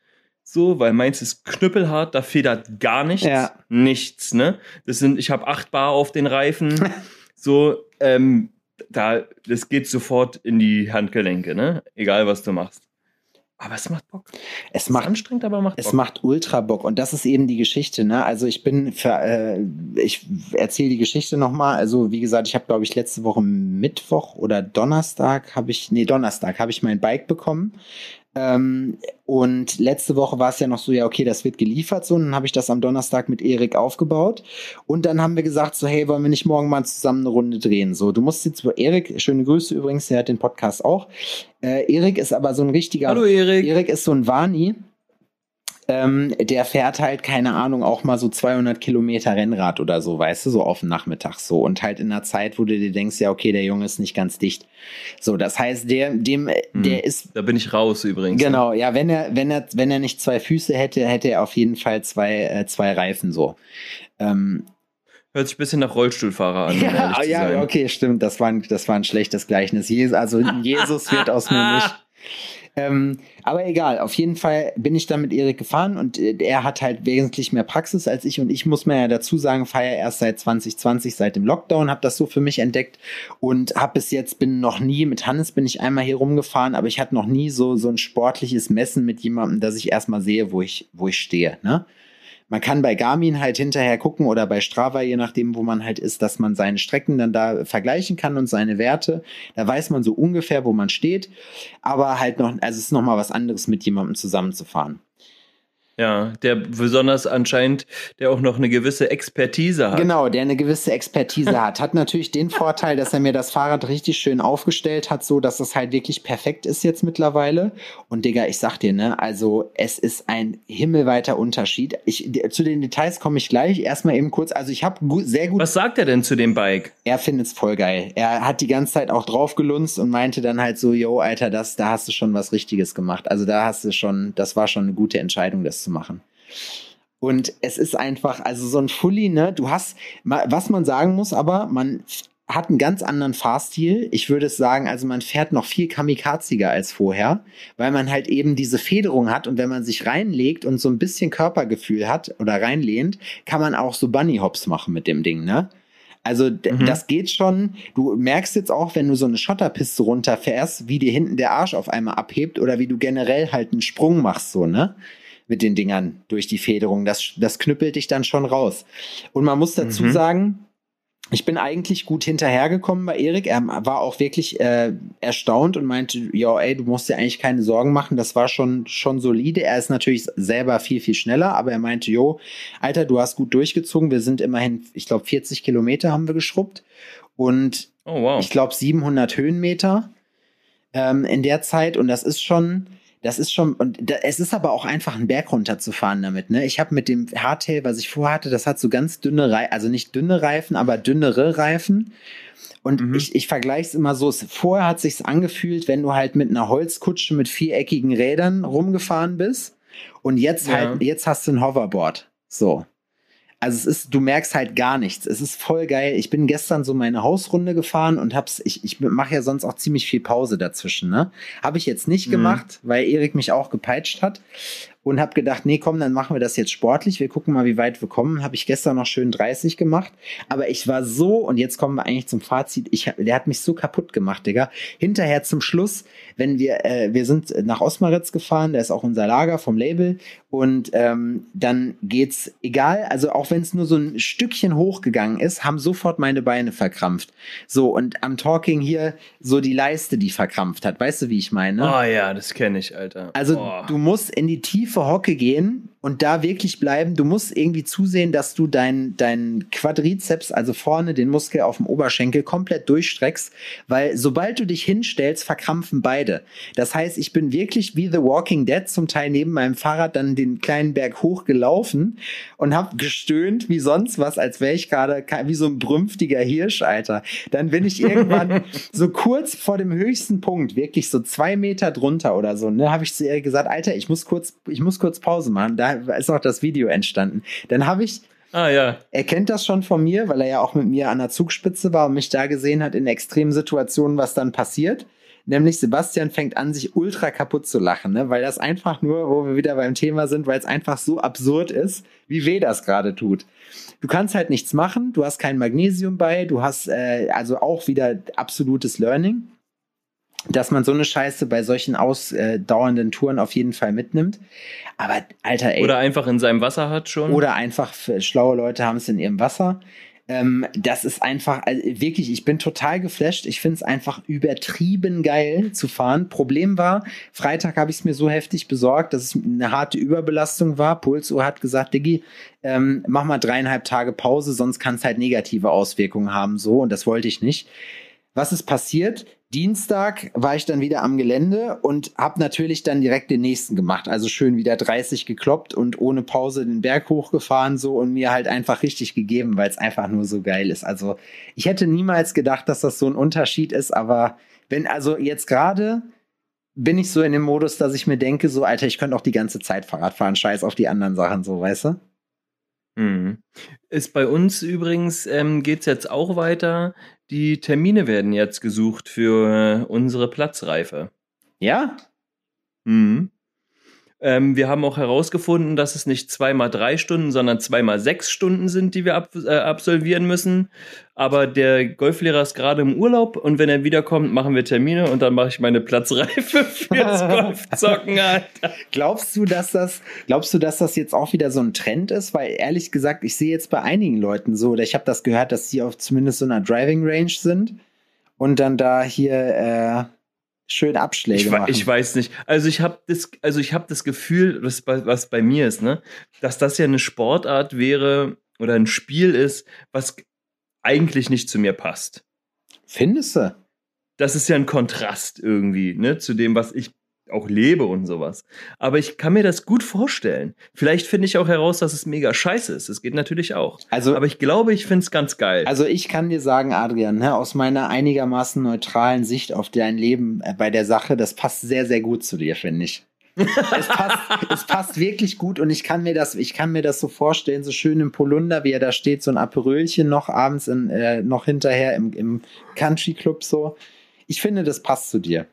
So, weil meins ist knüppelhart, da federt gar nichts. Ja. Nichts, ne? Das sind, ich habe 8 Bar auf den Reifen. [laughs] so, ähm, da, das geht sofort in die Handgelenke, ne? Egal was du machst. Aber es macht Bock. Es Ist macht anstrengend, aber macht Es Bock. macht ultra Bock und das ist eben die Geschichte. Ne? Also ich bin für, äh, ich erzähle die Geschichte nochmal. Also wie gesagt, ich habe glaube ich letzte Woche Mittwoch oder Donnerstag habe ich, nee Donnerstag habe ich mein Bike bekommen. Ähm, und letzte Woche war es ja noch so, ja, okay, das wird geliefert so. Und dann habe ich das am Donnerstag mit Erik aufgebaut. Und dann haben wir gesagt, so, hey, wollen wir nicht morgen mal zusammen eine Runde drehen? So, du musst jetzt, Erik, schöne Grüße übrigens, der hat den Podcast auch. Äh, Erik ist aber so ein richtiger. Hallo Erik. Erik ist so ein Wani. Ähm, der fährt halt, keine Ahnung, auch mal so 200 Kilometer Rennrad oder so, weißt du, so auf den Nachmittag so. Und halt in einer Zeit, wo du dir denkst, ja, okay, der Junge ist nicht ganz dicht. So, das heißt, der, dem, äh, Hm. der ist, Da bin ich raus übrigens. genau, ja, wenn er, wenn er, wenn er nicht zwei Füße hätte, hätte er auf jeden Fall zwei, äh, zwei Reifen so. Ähm, Hört sich ein bisschen nach Rollstuhlfahrer an. [laughs] ja, ja, okay, stimmt. Das war ein, das war ein schlechtes Gleichnis. Also [laughs] Jesus wird aus mir nicht. [laughs] Ähm, aber egal, auf jeden Fall bin ich dann mit Erik gefahren und äh, er hat halt wesentlich mehr Praxis als ich und ich muss mir ja dazu sagen, feiere erst seit 2020, seit dem Lockdown, habe das so für mich entdeckt und habe bis jetzt bin noch nie mit Hannes bin ich einmal hier rumgefahren, aber ich hatte noch nie so so ein sportliches Messen mit jemandem, dass ich erstmal sehe, wo ich wo ich stehe, ne? Man kann bei Garmin halt hinterher gucken oder bei Strava, je nachdem, wo man halt ist, dass man seine Strecken dann da vergleichen kann und seine Werte. Da weiß man so ungefähr, wo man steht. Aber halt noch, also es ist noch mal was anderes, mit jemandem zusammenzufahren. Ja, der besonders anscheinend, der auch noch eine gewisse Expertise hat. Genau, der eine gewisse Expertise [laughs] hat. Hat natürlich den Vorteil, dass er mir das Fahrrad richtig schön aufgestellt hat, so dass es halt wirklich perfekt ist jetzt mittlerweile. Und Digga, ich sag dir, ne, also es ist ein himmelweiter Unterschied. Ich, zu den Details komme ich gleich. Erstmal eben kurz, also ich habe gut, sehr gut Was sagt er denn zu dem Bike? er findet's voll geil. Er hat die ganze Zeit auch drauf gelunzt und meinte dann halt so, yo, Alter, das, da hast du schon was Richtiges gemacht. Also da hast du schon, das war schon eine gute Entscheidung, das zu machen. Und es ist einfach, also so ein Fully, ne, du hast, was man sagen muss, aber man hat einen ganz anderen Fahrstil. Ich würde es sagen, also man fährt noch viel kamikaziger als vorher, weil man halt eben diese Federung hat und wenn man sich reinlegt und so ein bisschen Körpergefühl hat oder reinlehnt, kann man auch so Bunny Hops machen mit dem Ding, ne? Also mhm. das geht schon. Du merkst jetzt auch, wenn du so eine Schotterpiste runterfährst, wie dir hinten der Arsch auf einmal abhebt oder wie du generell halt einen Sprung machst, so, ne? Mit den Dingern durch die Federung. Das, das knüppelt dich dann schon raus. Und man muss dazu mhm. sagen, ich bin eigentlich gut hinterhergekommen bei Erik. Er war auch wirklich äh, erstaunt und meinte, ja, ey, du musst dir eigentlich keine Sorgen machen. Das war schon, schon solide. Er ist natürlich selber viel, viel schneller, aber er meinte, jo, Alter, du hast gut durchgezogen. Wir sind immerhin, ich glaube, 40 Kilometer haben wir geschrubbt und oh, wow. ich glaube 700 Höhenmeter ähm, in der Zeit. Und das ist schon, das ist schon, und da, es ist aber auch einfach einen Berg runterzufahren damit, ne? Ich habe mit dem Hardtail, was ich vorhatte, das hat so ganz dünne Reifen, also nicht dünne Reifen, aber dünnere Reifen. Und mhm. ich, ich vergleiche es immer so, vorher hat sich's angefühlt, wenn du halt mit einer Holzkutsche mit viereckigen Rädern rumgefahren bist. Und jetzt ja. halt, jetzt hast du ein Hoverboard. So. Also es ist, du merkst halt gar nichts. Es ist voll geil. Ich bin gestern so meine Hausrunde gefahren und hab's, ich, ich mache ja sonst auch ziemlich viel Pause dazwischen, ne? Habe ich jetzt nicht mhm. gemacht, weil Erik mich auch gepeitscht hat und habe gedacht, nee, komm, dann machen wir das jetzt sportlich. Wir gucken mal, wie weit wir kommen. Habe ich gestern noch schön 30 gemacht. Aber ich war so, und jetzt kommen wir eigentlich zum Fazit, ich, der hat mich so kaputt gemacht, Digga. Hinterher zum Schluss, wenn wir, äh, wir sind nach Osmaritz gefahren, da ist auch unser Lager vom Label. Und ähm, dann geht's, egal, also auch wenn es nur so ein Stückchen hochgegangen ist, haben sofort meine Beine verkrampft. So, und am Talking hier so die Leiste, die verkrampft hat. Weißt du, wie ich meine? Oh ja, das kenne ich, Alter. Also oh. du musst in die Tiefe tiefe Hocke gehen und da wirklich bleiben. Du musst irgendwie zusehen, dass du dein, dein Quadrizeps, also vorne den Muskel auf dem Oberschenkel, komplett durchstreckst, weil sobald du dich hinstellst, verkrampfen beide. Das heißt, ich bin wirklich wie The Walking Dead zum Teil neben meinem Fahrrad dann den kleinen Berg hochgelaufen und habe gestöhnt wie sonst was, als wäre ich gerade wie so ein brünftiger Hirsch, Alter. Dann bin ich irgendwann [laughs] so kurz vor dem höchsten Punkt, wirklich so zwei Meter drunter oder so, ne, habe ich zu ihr gesagt, Alter, ich muss kurz, ich muss kurz Pause machen. Da ist auch das Video entstanden. Dann habe ich Ah, ja. Er kennt das schon von mir, weil er ja auch mit mir an der Zugspitze war und mich da gesehen hat in extremen Situationen, was dann passiert. Nämlich Sebastian fängt an, sich ultra kaputt zu lachen, ne? weil das einfach nur, wo wir wieder beim Thema sind, weil es einfach so absurd ist, wie weh das gerade tut. Du kannst halt nichts machen, du hast kein Magnesium bei, du hast äh, also auch wieder absolutes Learning dass man so eine Scheiße bei solchen ausdauernden Touren auf jeden Fall mitnimmt. Aber Alter, ey. Oder einfach in seinem Wasser hat schon. Oder einfach schlaue Leute haben es in ihrem Wasser. Ähm, das ist einfach, also wirklich, ich bin total geflasht. Ich finde es einfach übertrieben geil zu fahren. Problem war, Freitag habe ich es mir so heftig besorgt, dass es eine harte Überbelastung war. Pulsuhr hat gesagt, Diggi, ähm, mach mal dreieinhalb Tage Pause, sonst kann es halt negative Auswirkungen haben. So, und das wollte ich nicht. Was ist passiert? Dienstag war ich dann wieder am Gelände und habe natürlich dann direkt den nächsten gemacht. Also schön wieder 30 gekloppt und ohne Pause den Berg hochgefahren so und mir halt einfach richtig gegeben, weil es einfach nur so geil ist. Also ich hätte niemals gedacht, dass das so ein Unterschied ist, aber wenn also jetzt gerade bin ich so in dem Modus, dass ich mir denke, so Alter, ich könnte auch die ganze Zeit Fahrrad fahren, scheiß auf die anderen Sachen, so weißt du? Mhm. Ist bei uns übrigens, ähm, geht es jetzt auch weiter. Die Termine werden jetzt gesucht für unsere Platzreife. Ja? Mhm. Ähm, wir haben auch herausgefunden, dass es nicht zweimal drei Stunden, sondern zweimal sechs Stunden sind, die wir ab, äh, absolvieren müssen. Aber der Golflehrer ist gerade im Urlaub und wenn er wiederkommt, machen wir Termine und dann mache ich meine Platzreife [laughs] fürs Golfzocken. Alter. Glaubst du, dass das, glaubst du, dass das jetzt auch wieder so ein Trend ist? Weil ehrlich gesagt, ich sehe jetzt bei einigen Leuten so, oder ich habe das gehört, dass sie auf zumindest so einer Driving Range sind und dann da hier äh, schön Abschläge ich, machen. Ich weiß nicht. Also ich habe das, also ich habe das Gefühl, was bei, was bei mir ist, ne, dass das ja eine Sportart wäre oder ein Spiel ist, was eigentlich nicht zu mir passt. Findest du? Das ist ja ein Kontrast irgendwie, ne, zu dem, was ich auch lebe und sowas. Aber ich kann mir das gut vorstellen. Vielleicht finde ich auch heraus, dass es mega scheiße ist. Das geht natürlich auch. Also, aber ich glaube, ich finde es ganz geil. Also ich kann dir sagen, Adrian, ne, aus meiner einigermaßen neutralen Sicht auf dein Leben äh, bei der Sache, das passt sehr, sehr gut zu dir, finde ich. es, passt, [laughs] es passt wirklich gut und ich kann mir das, ich kann mir das so vorstellen, so schön im Polunder, wie er da steht, so ein Aperölchen noch abends in, äh, noch hinterher im, im Country Club so. Ich finde, das passt zu dir.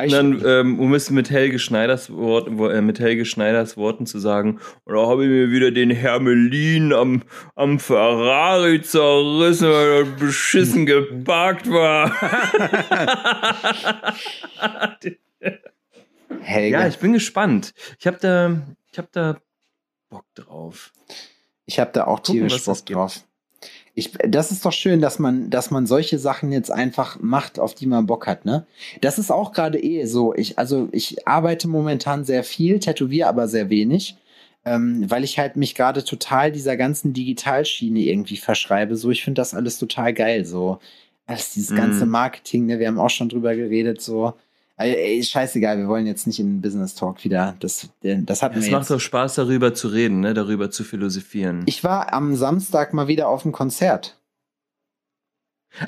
Und dann, ähm, um es mit Helge Schneiders Wort, äh, mit Helge Schneiders Worten zu sagen, und da habe ich mir wieder den Hermelin am, am Ferrari zerrissen, weil er beschissen geparkt war. [laughs] Helge. Ja, ich bin gespannt. Ich habe da, ich habe da Bock drauf. Ich habe da auch tierisch Bock drauf. Ich, das ist doch schön, dass man, dass man solche Sachen jetzt einfach macht, auf die man Bock hat, ne? Das ist auch gerade eh so. Ich, also ich arbeite momentan sehr viel, tätowiere aber sehr wenig, ähm, weil ich halt mich gerade total dieser ganzen Digitalschiene irgendwie verschreibe. So, ich finde das alles total geil. So, alles dieses ganze mhm. Marketing, ne? Wir haben auch schon drüber geredet, so Ey, scheißegal, wir wollen jetzt nicht in Business Talk wieder. Das, das hat Es macht doch Spaß, darüber zu reden, ne? darüber zu philosophieren. Ich war am Samstag mal wieder auf dem Konzert.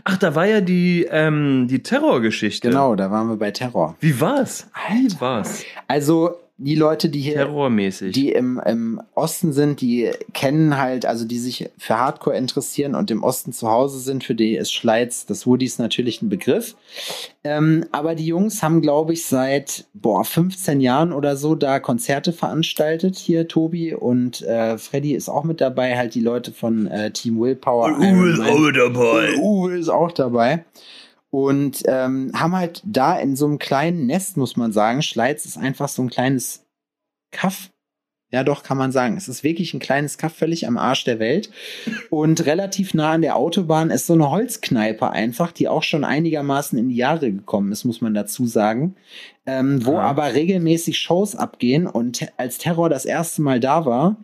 Ach, da war ja die, ähm, die Terrorgeschichte. Genau, da waren wir bei Terror. Wie war's? Wie war's? Also, die Leute, die hier, Terrormäßig. die im, im Osten sind, die kennen halt, also die sich für Hardcore interessieren und im Osten zu Hause sind, für die ist Schleiz, das Woodies natürlich ein Begriff. Ähm, aber die Jungs haben, glaube ich, seit boah, 15 Jahren oder so da Konzerte veranstaltet. Hier Tobi und äh, Freddy ist auch mit dabei, halt die Leute von äh, Team Willpower. Und Uwe ist auch mit dabei. Uwe ist auch dabei und ähm, haben halt da in so einem kleinen Nest, muss man sagen, Schleiz ist einfach so ein kleines Kaff. Ja, doch, kann man sagen. Es ist wirklich ein kleines Kaff, völlig am Arsch der Welt. Und relativ nah an der Autobahn ist so eine Holzkneipe einfach, die auch schon einigermaßen in die Jahre gekommen ist, muss man dazu sagen. Ähm, wo ja. aber regelmäßig Shows abgehen. Und als Terror das erste Mal da war,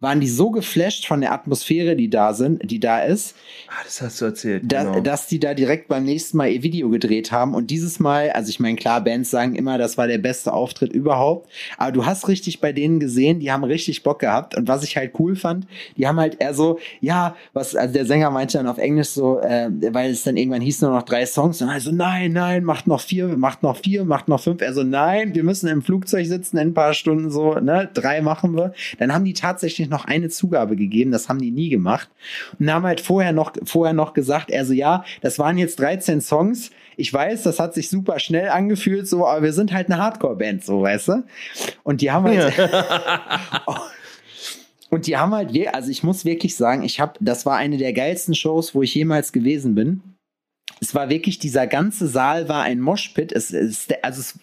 waren die so geflasht von der Atmosphäre, die da sind, die da ist. Ah, das hast du erzählt. Da, genau. Dass die da direkt beim nächsten Mal ihr Video gedreht haben. Und dieses Mal, also ich meine, klar, Bands sagen immer, das war der beste Auftritt überhaupt. Aber du hast richtig bei denen gesehen, die haben richtig Bock gehabt. Und was ich halt cool fand, die haben halt eher so, ja, was, also der Sänger meinte dann auf Englisch so, äh, weil es dann irgendwann hieß nur noch drei Songs. Und also, nein, nein, macht noch vier, macht noch vier, macht noch fünf. Er so, nein, wir müssen im Flugzeug sitzen in ein paar Stunden so, ne, drei machen wir. Dann haben die tatsächlich noch eine Zugabe gegeben, das haben die nie gemacht. Und haben halt vorher noch, vorher noch gesagt, er so, ja, das waren jetzt 13 Songs. Ich weiß, das hat sich super schnell angefühlt, so, aber wir sind halt eine Hardcore-Band, so, weißt du? Und die haben halt. Ja. [laughs] Und die haben halt, also ich muss wirklich sagen, ich habe, das war eine der geilsten Shows, wo ich jemals gewesen bin. Es war wirklich, dieser ganze Saal war ein Moshpit. Es, es, also es,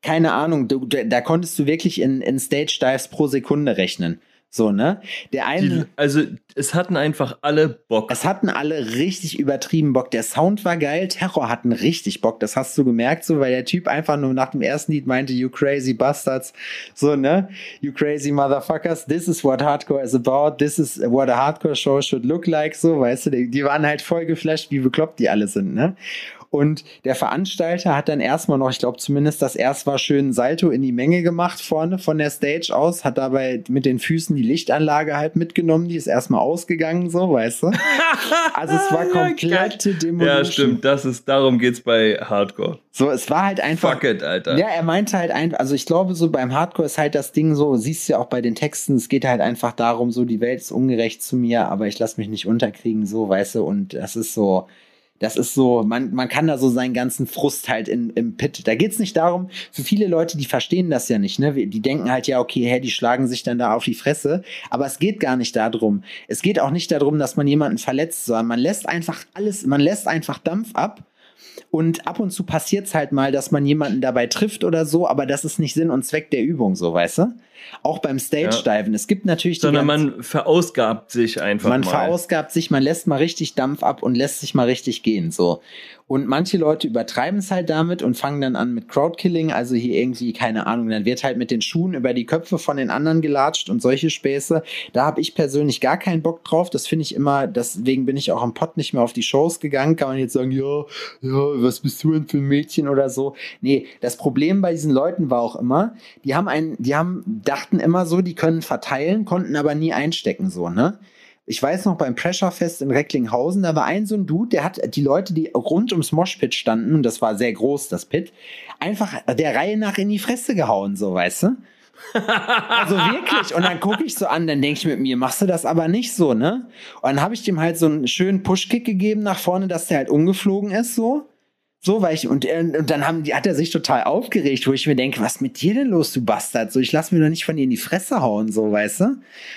keine Ahnung, du, da konntest du wirklich in, in Stage Dives pro Sekunde rechnen. So, ne? Der eine. Die, also, es hatten einfach alle Bock. Es hatten alle richtig übertrieben Bock. Der Sound war geil, Terror hatten richtig Bock. Das hast du gemerkt, so, weil der Typ einfach nur nach dem ersten Lied meinte, you crazy bastards. So, ne? You crazy motherfuckers. This is what Hardcore is about. This is what a Hardcore Show should look like. So, weißt du, die, die waren halt voll geflasht, wie bekloppt die alle sind, ne? Und der Veranstalter hat dann erstmal noch, ich glaube zumindest das erst war schön Salto in die Menge gemacht vorne von der Stage aus, hat dabei mit den Füßen die Lichtanlage halt mitgenommen, die ist erstmal ausgegangen, so, weißt du? [laughs] Also es war komplette Demolition. Ja, stimmt, das ist, darum geht's bei Hardcore. So, es war halt einfach. Fuck it, Alter. Ja, er meinte halt einfach, also ich glaube, so beim Hardcore ist halt das Ding so, siehst du ja auch bei den Texten, es geht halt einfach darum, so, die Welt ist ungerecht zu mir, aber ich lass mich nicht unterkriegen, so, weißt du, und das ist so, das ist so, man, man kann da so seinen ganzen Frust halt in, im Pit. Da geht's nicht darum, für viele Leute, die verstehen das ja nicht, ne? Die denken halt, ja, okay, hä, die schlagen sich dann da auf die Fresse. Aber es geht gar nicht darum. Es geht auch nicht darum, dass man jemanden verletzt, sondern man lässt einfach alles, man lässt einfach Dampf ab. Und ab und zu passiert's halt mal, dass man jemanden dabei trifft oder so, aber das ist nicht Sinn und Zweck der Übung, so, weißt du? Auch beim Stage-Diven. Ja. Es gibt natürlich. Sondern man verausgabt sich einfach. Man mal. verausgabt sich, man lässt mal richtig Dampf ab und lässt sich mal richtig gehen. So. Und manche Leute übertreiben es halt damit und fangen dann an mit Crowdkilling, also hier irgendwie, keine Ahnung, dann wird halt mit den Schuhen über die Köpfe von den anderen gelatscht und solche Späße. Da habe ich persönlich gar keinen Bock drauf. Das finde ich immer, deswegen bin ich auch am Pott nicht mehr auf die Shows gegangen. Kann man jetzt sagen, ja, ja, was bist du denn für ein Mädchen oder so? Nee, das Problem bei diesen Leuten war auch immer, die haben einen, die haben, dachten immer so, die können verteilen, konnten aber nie einstecken, so, ne? Ich weiß noch beim Pressure Fest in Recklinghausen, da war ein so ein Dude, der hat die Leute, die rund ums Moshpit standen, und das war sehr groß, das Pit, einfach der Reihe nach in die Fresse gehauen, so, weißt du? also wirklich. Und dann gucke ich so an, dann denke ich mit mir, machst du das aber nicht so, ne? Und dann habe ich dem halt so einen schönen Pushkick gegeben nach vorne, dass der halt umgeflogen ist, so. So, weil ich, und, äh, und dann haben, die, hat er sich total aufgeregt, wo ich mir denke, was mit dir denn los, du Bastard? So, ich lass mir doch nicht von dir in die Fresse hauen, so, weißt du?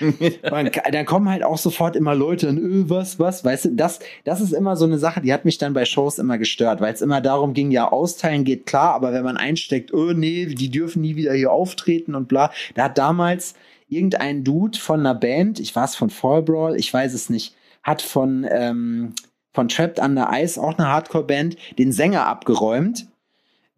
[laughs] und dann kommen halt auch sofort immer Leute und, öh, was, was, weißt du, das, das ist immer so eine Sache, die hat mich dann bei Shows immer gestört, weil es immer darum ging, ja, austeilen geht klar, aber wenn man einsteckt, oh nee, die dürfen nie wieder hier auftreten und bla, da hat damals irgendein Dude von einer Band, ich weiß von Fall Brawl, ich weiß es nicht, hat von, ähm, von Trapped Under Ice, auch eine Hardcore-Band, den Sänger abgeräumt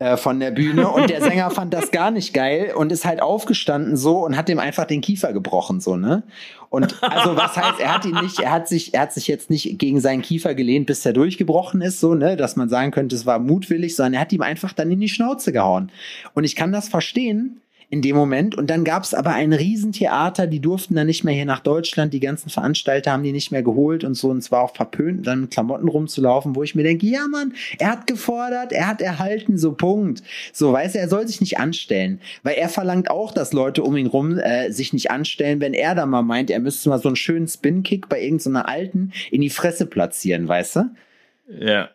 äh, von der Bühne. Und der Sänger fand das gar nicht geil und ist halt aufgestanden so und hat dem einfach den Kiefer gebrochen so ne? Und also was heißt er hat ihn nicht er hat sich er hat sich jetzt nicht gegen seinen Kiefer gelehnt bis er durchgebrochen ist so ne? Dass man sagen könnte es war mutwillig sondern er hat ihm einfach dann in die Schnauze gehauen. Und ich kann das verstehen in dem Moment. Und dann gab es aber ein Riesentheater, die durften dann nicht mehr hier nach Deutschland, die ganzen Veranstalter haben die nicht mehr geholt und so. Und es war auch verpönt, dann mit Klamotten rumzulaufen, wo ich mir denke, ja Mann, er hat gefordert, er hat erhalten, so Punkt. So, weiß er, er soll sich nicht anstellen. Weil er verlangt auch, dass Leute um ihn rum äh, sich nicht anstellen, wenn er da mal meint, er müsste mal so einen schönen Spin-Kick bei irgendeiner so Alten in die Fresse platzieren, weißt du? Ja.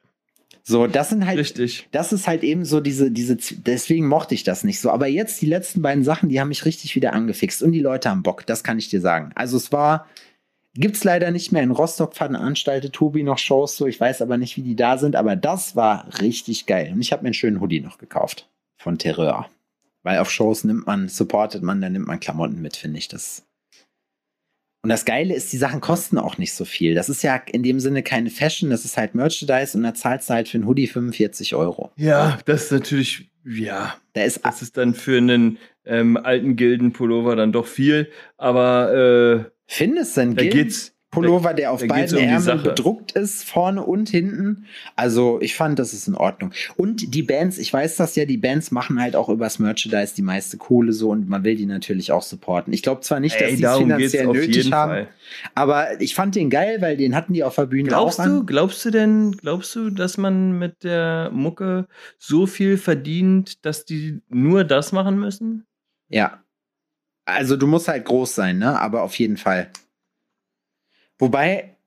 So, das sind halt, Richtig. das ist halt eben so diese, diese, deswegen mochte ich das nicht so. Aber jetzt die letzten beiden Sachen, die haben mich richtig wieder angefixt und die Leute haben Bock, das kann ich dir sagen. Also es war, gibt's leider nicht mehr in Rostock veranstaltet Tobi noch Shows so, ich weiß aber nicht, wie die da sind, aber das war richtig geil. Und ich habe mir einen schönen Hoodie noch gekauft von Terreur. Weil auf Shows nimmt man, supportet man, dann nimmt man Klamotten mit, finde ich. Das und das Geile ist, die Sachen kosten auch nicht so viel. Das ist ja in dem Sinne keine Fashion, das ist halt Merchandise und da zahlst du halt für einen Hoodie 45 Euro. Ja, das ist natürlich, ja. Da ist, das ist dann für einen ähm, alten Gildenpullover dann doch viel, aber äh, Findest du denn? Da geht's, Pullover, der auf da beiden um Ärmeln bedruckt ist, vorne und hinten. Also ich fand, das ist in Ordnung. Und die Bands, ich weiß das ja, die Bands machen halt auch übers Merchandise die meiste Kohle so und man will die natürlich auch supporten. Ich glaube zwar nicht, dass die es finanziell nötig haben, Fall. aber ich fand den geil, weil den hatten die auf der Bühne glaubst auch du, an. Glaubst du denn, glaubst du, dass man mit der Mucke so viel verdient, dass die nur das machen müssen? Ja. Also du musst halt groß sein, ne? Aber auf jeden Fall. Wobei,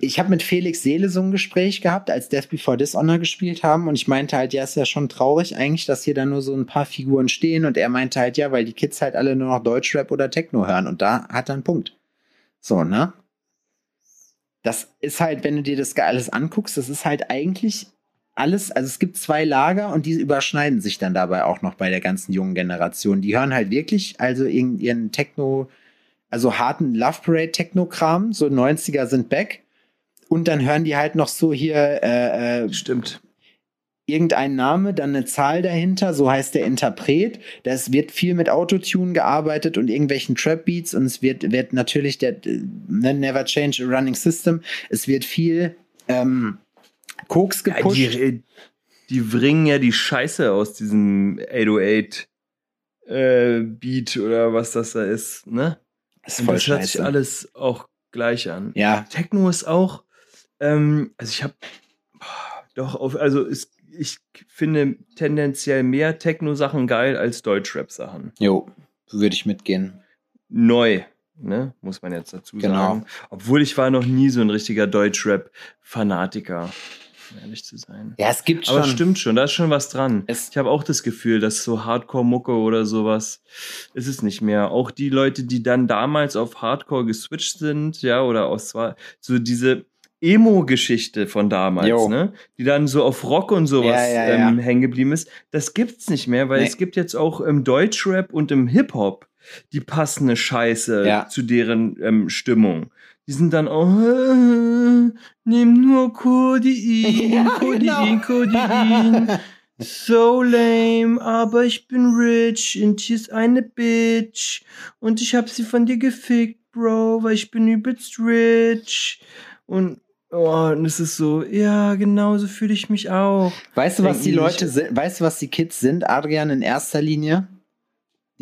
ich habe mit Felix Seele so ein Gespräch gehabt, als Death Before Dishonor gespielt haben und ich meinte halt, ja, ist ja schon traurig eigentlich, dass hier da nur so ein paar Figuren stehen und er meinte halt, ja, weil die Kids halt alle nur noch Deutschrap oder Techno hören und da hat er einen Punkt. So, ne? Das ist halt, wenn du dir das alles anguckst, das ist halt eigentlich alles, also es gibt zwei Lager und die überschneiden sich dann dabei auch noch bei der ganzen jungen Generation. Die hören halt wirklich also ihren Techno, also harten Love Parade Techno-Kram, so 90er sind back. Und dann hören die halt noch so hier, äh, äh, stimmt. Irgendein Name, dann eine Zahl dahinter, so heißt der Interpret. Das wird viel mit Autotune gearbeitet und irgendwelchen Trap Beats und es wird, wird natürlich der ne, Never Change a Running System. Es wird viel ähm, Koks gepusht. Ja, die, die bringen ja die Scheiße aus diesem 808 äh, Beat oder was das da ist, ne? Das ist voll das hört sich alles auch gleich an. Ja. Techno ist auch, ähm, also ich habe doch auf, also ist, ich finde tendenziell mehr Techno-Sachen geil als Deutschrap-Sachen. Jo, würde ich mitgehen. Neu, ne, muss man jetzt dazu genau. sagen. Obwohl ich war noch nie so ein richtiger Deutschrap-Fanatiker ehrlich zu sein. Ja, es gibt schon. Aber stimmt schon, da ist schon was dran. Es ich habe auch das Gefühl, dass so Hardcore-Mucke oder sowas ist es nicht mehr. Auch die Leute, die dann damals auf Hardcore geswitcht sind, ja, oder aus zwar so diese Emo-Geschichte von damals, jo. ne? Die dann so auf Rock und sowas ja, ja, ja. ähm, hängen geblieben ist. Das gibt's nicht mehr, weil nee. es gibt jetzt auch im Deutschrap und im Hip-Hop die passende Scheiße zu deren ähm, Stimmung die sind dann äh, nimm nur Codein, [laughs] ja, Codein, genau. Codein. So lame, aber ich bin rich und hier ist eine Bitch und ich hab sie von dir gefickt, Bro, weil ich bin übelst rich und Oh, und es ist so, ja, genau so fühle ich mich auch. Weißt du, was die Leute sind, weißt du, was die Kids sind, Adrian, in erster Linie?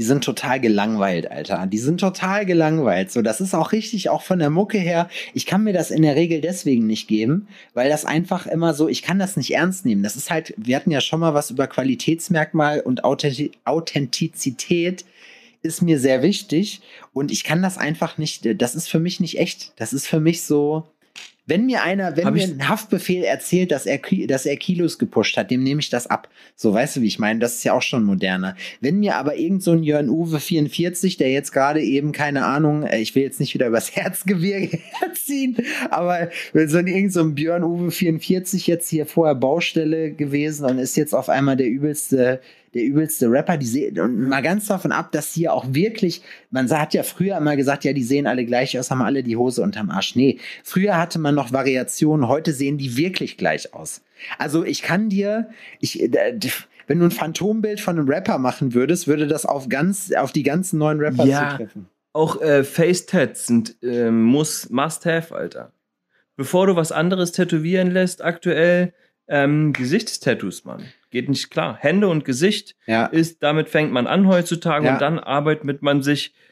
Die sind total gelangweilt, Alter. Die sind total gelangweilt. So, das ist auch richtig, auch von der Mucke her. Ich kann mir das in der Regel deswegen nicht geben, weil das einfach immer so, ich kann das nicht ernst nehmen. Das ist halt, wir hatten ja schon mal was über Qualitätsmerkmal und Authentizität ist mir sehr wichtig und ich kann das einfach nicht, das ist für mich nicht echt. Das ist für mich so, Wenn mir einer, wenn Hab mir ein Haftbefehl erzählt, dass er, dass er Kilos gepusht hat, dem nehme ich das ab. So, weißt du, wie ich meine? Das ist ja auch schon moderner. Wenn mir aber irgend so ein Jörn Uwe 44, der jetzt gerade eben, keine Ahnung, äh, ich will jetzt nicht wieder übers [laughs] Herzgebirge herziehen, aber wenn so ein irgend so ein Björn Uwe 44 jetzt hier vorher Baustelle gewesen und ist jetzt auf einmal der übelste der übelste Rapper, die sehen, und mal ganz davon ab, dass ja auch wirklich, man hat ja früher immer gesagt, ja, die sehen alle gleich aus, haben alle die Hose unterm Arsch. Nee, früher hatte man noch Variationen, heute sehen die wirklich gleich aus. Also ich kann dir, ich, äh, wenn du ein Phantombild von einem Rapper machen würdest, würde das auf ganz, auf die ganzen neuen Rapper Ja. zutreffen. Auch äh, Face-Tats sind ähm, muss, must-have, Alter. Bevor du was anderes tätowieren lässt, aktuell ähm, Gesichtstattoos, Mann. Geht nicht klar. Hände und Gesicht Ja. ist, damit fängt man an heutzutage Ja. und dann arbeitet man sich äh,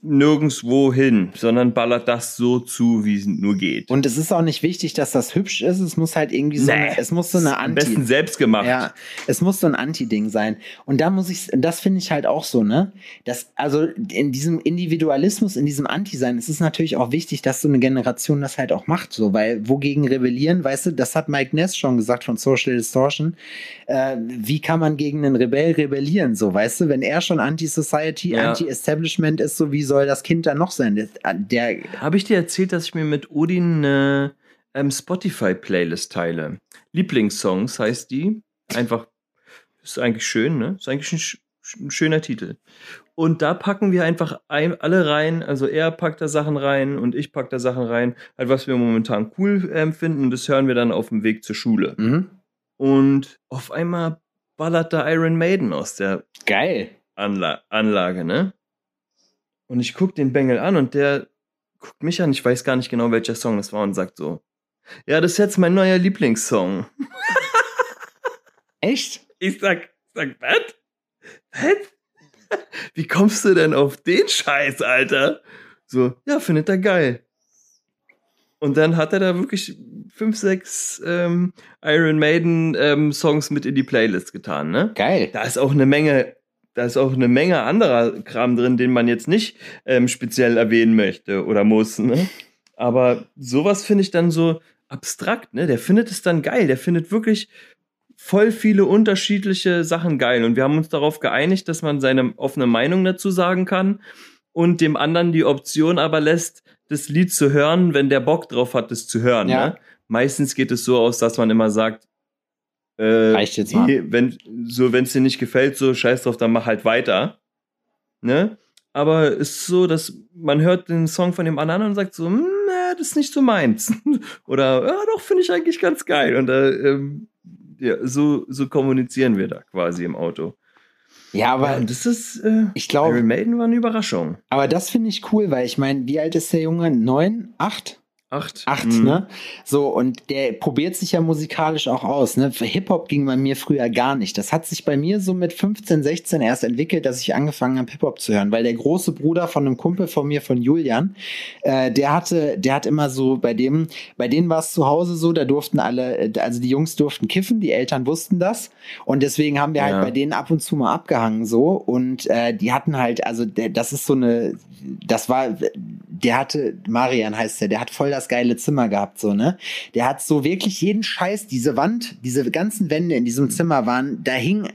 nirgendwo hin, sondern ballert das so zu, wie es nur geht. Und es ist auch nicht wichtig, dass das hübsch ist. Es muss halt irgendwie so, Nee. eine, es muss so eine Am Anti. besten selbst gemacht. Ja, es muss so ein Anti-Ding sein. Und da muss ich, das finde ich halt auch so, ne? Das, also in diesem Individualismus, in diesem Anti-Sein, es ist natürlich auch wichtig, dass so eine Generation das halt auch macht, so, weil wogegen rebellieren, weißt du, das hat Mike Ness schon gesagt von Social Distortion. Äh, wie kann man gegen einen Rebell rebellieren, so, weißt du, wenn er schon Anti-Society, Ja. Anti-Establishment ist, so, wie soll das Kind dann noch sein? Der, der Habe ich dir erzählt, dass ich mir mit Odin eine ähm, Spotify-Playlist teile? Lieblingssongs heißt die. Einfach, ist eigentlich schön, ne? Ist eigentlich ein, ein schöner Titel. Und da packen wir einfach ein, alle rein. Also er packt da Sachen rein und ich pack da Sachen rein, halt was wir momentan cool ähm, finden. Und das hören wir dann auf dem Weg zur Schule. mhm. Und auf einmal ballert da Iron Maiden aus der geil. Anla Anlage, ne? Und ich guck den Bengel an und der guckt mich an, ich weiß gar nicht genau, welcher Song das war und sagt so, ja, das ist jetzt mein neuer Lieblingssong. [laughs] Echt? Ich sag, sag, was? Was? [laughs] Wie kommst du denn auf den Scheiß, Alter? So, ja, findet er geil. Und dann hat er da wirklich fünf, sechs ähm, Iron Maiden ähm, Songs mit in die Playlist getan, ne? Geil. da ist auch eine Menge, da ist auch eine Menge anderer Kram drin, den man jetzt nicht ähm, speziell erwähnen möchte oder muss. Ne? Aber sowas finde ich dann so abstrakt. Ne? Der findet es dann geil. Der findet wirklich voll viele unterschiedliche Sachen geil. Und wir haben uns darauf geeinigt, dass man seine offene Meinung dazu sagen kann und dem anderen die Option aber lässt, das Lied zu hören, wenn der Bock drauf hat, das zu hören. Ja. Ne? Meistens geht es so aus, dass man immer sagt, äh, Reicht jetzt mal. wenn so wenn es dir nicht gefällt, so scheiß drauf, dann mach halt weiter. Ne? Aber es ist so, dass man hört den Song von dem anderen und sagt so, hm, das ist nicht so meins. [laughs] Oder ja, doch finde ich eigentlich ganz geil. Und äh, ähm, ja, so so kommunizieren wir da quasi im Auto. Ja, aber ja, das ist äh, ich glaube, Iron Maiden war eine Überraschung. Aber das finde ich cool, weil ich meine, wie alt ist der Junge? Neun? Acht? Acht. Acht, Mhm. ne? So, und der probiert sich ja musikalisch auch aus, ne? Hip-Hop ging bei mir früher gar nicht. Das hat sich bei mir so mit 15, 16 erst entwickelt, dass ich angefangen habe, Hip-Hop zu hören, weil der große Bruder von einem Kumpel von mir, von Julian, äh, der hatte, der hat immer so, bei dem, bei denen war es zu Hause so, da durften alle, äh, also die Jungs durften kiffen, die Eltern wussten das. Und deswegen haben wir halt Ja. bei denen ab und zu mal abgehangen so. Und äh, die hatten halt, also der, das ist so eine, das war, der hatte, Marian heißt der, der hat voll das geile Zimmer gehabt, so, ne? Der hat so wirklich jeden Scheiß, diese Wand, diese ganzen Wände in diesem Zimmer waren, da hing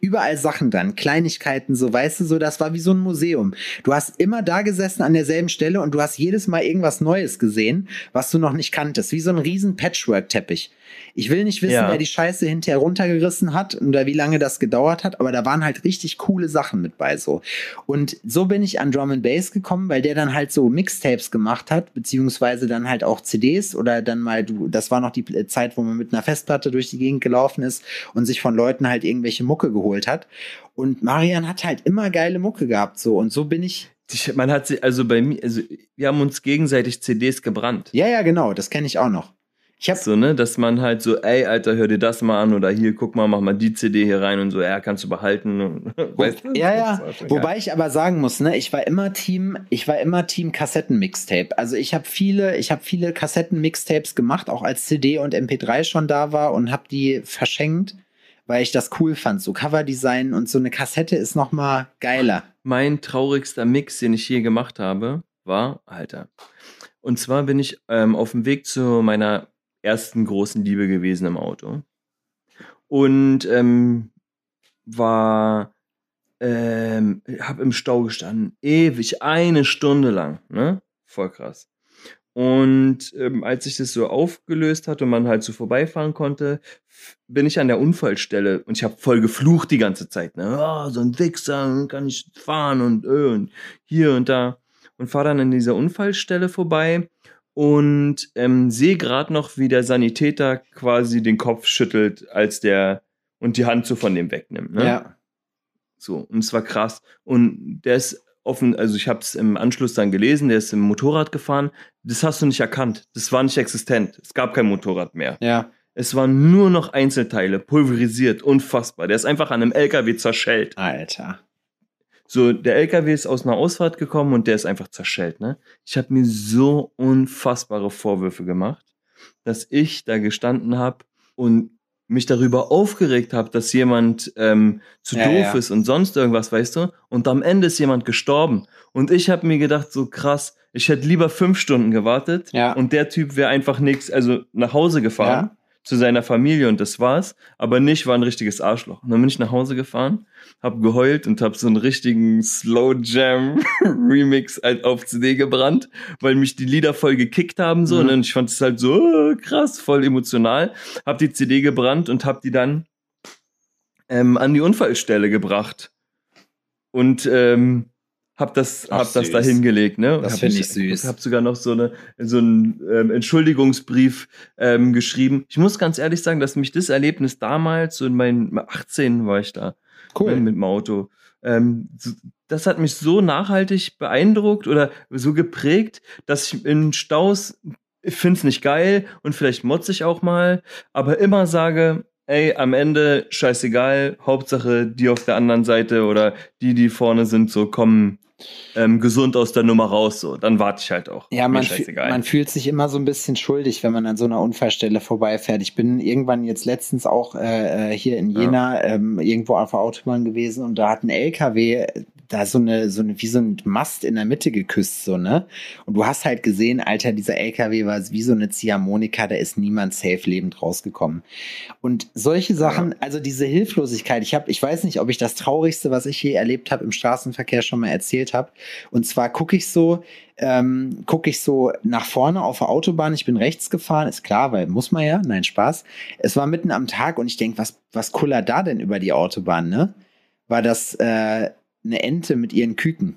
überall Sachen dran, Kleinigkeiten, so, weißt du, so, das war wie so ein Museum. Du hast immer da gesessen an derselben Stelle und du hast jedes Mal irgendwas Neues gesehen, was du noch nicht kanntest, wie so ein riesen Patchwork-Teppich. Ich will nicht wissen, Ja. wer die Scheiße hinterher runtergerissen hat oder wie lange das gedauert hat, aber da waren halt richtig coole Sachen mit bei so. Und so bin ich an Drum and Bass gekommen, weil der dann halt so Mixtapes gemacht hat, beziehungsweise dann halt auch CDs oder dann mal du, das war noch die Zeit, wo man mit einer Festplatte durch die Gegend gelaufen ist und sich von Leuten halt irgendwelche Mucke geholt hat. Und Marian hat halt immer geile Mucke gehabt so und so bin ich. Ich- Man hat sie, also bei mir, also wir haben uns gegenseitig CDs gebrannt. Ja, ja, genau, das kenne ich auch noch. Ich habe So, ne, dass man halt so, ey, Alter, hör dir das mal an oder hier, guck mal, mach mal die CD hier rein und so, ja, kannst du behalten. Und, [laughs] weißt du? Ja, ja. geil. Wobei ich aber sagen muss, ne, ich war immer Team, ich war immer Team Kassetten-Mixtape. Also ich habe viele, ich habe viele Kassetten-Mixtapes gemacht, auch als CD und MP3 schon da war und habe die verschenkt, weil ich das cool fand. So Coverdesign und so eine Kassette ist noch mal geiler. Mein traurigster Mix, den ich je gemacht habe, war, Alter. Und zwar bin ich ähm, auf dem Weg zu meiner ersten großen Liebe gewesen im Auto. Und ähm, war, ähm, hab im Stau gestanden, ewig, eine Stunde lang, ne? Voll krass. Und ähm, als sich das so aufgelöst hat und man halt so vorbeifahren konnte, bin ich an der Unfallstelle und ich habe voll geflucht die ganze Zeit. Ne? Oh, so ein Wichser, kann ich fahren und, äh, und hier und da. Und fahre dann an dieser Unfallstelle vorbei und ähm, sehe gerade noch, wie der Sanitäter quasi den Kopf schüttelt, als der und die Hand so von dem wegnimmt. Ne? Ja. So, und es war krass. Und der ist offen, also ich habe es im Anschluss dann gelesen, der ist im Motorrad gefahren. Das hast du nicht erkannt. Das war nicht existent. Es gab kein Motorrad mehr. Ja. Es waren nur noch Einzelteile, pulverisiert, unfassbar. Der ist einfach an einem LKW zerschellt. Alter. So, der LKW ist aus einer Ausfahrt gekommen und der ist einfach zerschellt, ne? Ich habe mir so unfassbare Vorwürfe gemacht, dass ich da gestanden habe und mich darüber aufgeregt habe, dass jemand ähm, zu Ja, doof ja. ist und sonst irgendwas, weißt du? Und am Ende ist jemand gestorben. Und ich habe mir gedacht, so krass, ich hätte lieber fünf Stunden gewartet Ja. und der Typ wäre einfach nichts, also nach Hause gefahren Ja. Zu seiner Familie und das war's, aber nicht war ein richtiges Arschloch. Und dann bin ich nach Hause gefahren, hab geheult und hab so einen richtigen Slow Jam [laughs] Remix halt auf CD gebrannt, weil mich die Lieder voll gekickt haben so Mhm. ne? und ich fand es halt so äh, krass, voll emotional. Hab die CD gebrannt und hab die dann ähm, an die Unfallstelle gebracht und ähm, hab das, Ach, hab das süß. da hingelegt, ne? Das Hab find mich- ich süß. Hab sogar noch so eine so einen ähm, Entschuldigungsbrief ähm, geschrieben. Ich muss ganz ehrlich sagen, dass mich das Erlebnis damals, so in meinen 18 war ich da, ne, mit dem Auto. Ähm, so- das hat mich so nachhaltig beeindruckt oder so geprägt, dass ich in Staus, ich find's nicht geil und vielleicht motze ich auch mal, aber immer sage, ey, am Ende scheißegal, Hauptsache die auf der anderen Seite oder die, die vorne sind, so kommen ähm, gesund aus der Nummer raus, so. Dann warte ich halt auch. Ja, man, fühl- man fühlt sich immer so ein bisschen schuldig, wenn man an so einer Unfallstelle vorbeifährt. Ich bin irgendwann jetzt letztens auch äh, äh, hier in Ja. Jena ähm, irgendwo auf der Autobahn gewesen und da hat ein LKW da so eine, so eine, wie so ein Mast in der Mitte geküsst, so, ne? Und du hast halt gesehen, Alter, dieser LKW war wie so eine Ziehharmonika, da ist niemand safe lebend rausgekommen. Und solche Sachen, also diese Hilflosigkeit, ich habe, ich weiß nicht, ob ich das Traurigste, was ich je erlebt habe im Straßenverkehr schon mal erzählt habe. Und zwar gucke ich so, ähm, gucke ich so nach vorne auf der Autobahn. Ich bin rechts gefahren, ist klar, weil muss man ja, nein, Spaß. Es war mitten am Tag und ich denk, was, was kullert da denn über die Autobahn, ne? War das äh, eine Ente mit ihren Küken.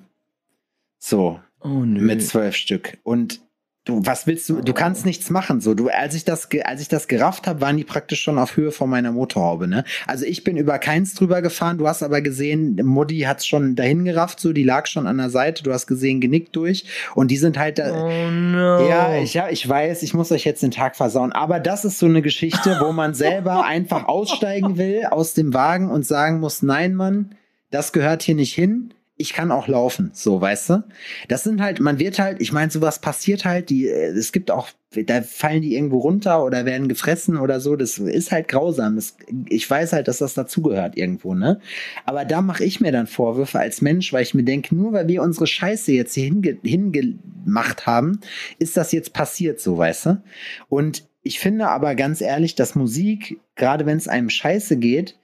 So, oh nö. mit zwölf Stück. Und du, was willst du? Du kannst nichts machen. So, du, als ich das, als ich das gerafft habe, waren die praktisch schon auf Höhe von meiner Motorhaube. Ne? Also ich bin über keins drüber gefahren. Du hast aber gesehen, Mutti hat's schon dahin gerafft. So, die lag schon an der Seite. Du hast gesehen, genickt durch. Und die sind halt da. Oh no. Ja, ich, ja, ich weiß, ich muss euch jetzt den Tag versauen. Aber das ist so eine Geschichte, wo man selber [laughs] einfach aussteigen will aus dem Wagen und sagen muss, nein, Mann, das gehört hier nicht hin. Ich kann auch laufen, so, weißt du? Das sind halt, man wird halt, ich meine, sowas passiert halt, die, äh, es gibt auch, da fallen die irgendwo runter oder werden gefressen oder so, das ist halt grausam. Das, ich weiß halt, dass das dazugehört irgendwo, ne? Aber da mache ich mir dann Vorwürfe als Mensch, weil ich mir denke, nur weil wir unsere Scheiße jetzt hier hinge hingemacht haben, ist das jetzt passiert, so, weißt du? Und ich finde aber ganz ehrlich, dass Musik, gerade wenn es einem scheiße geht,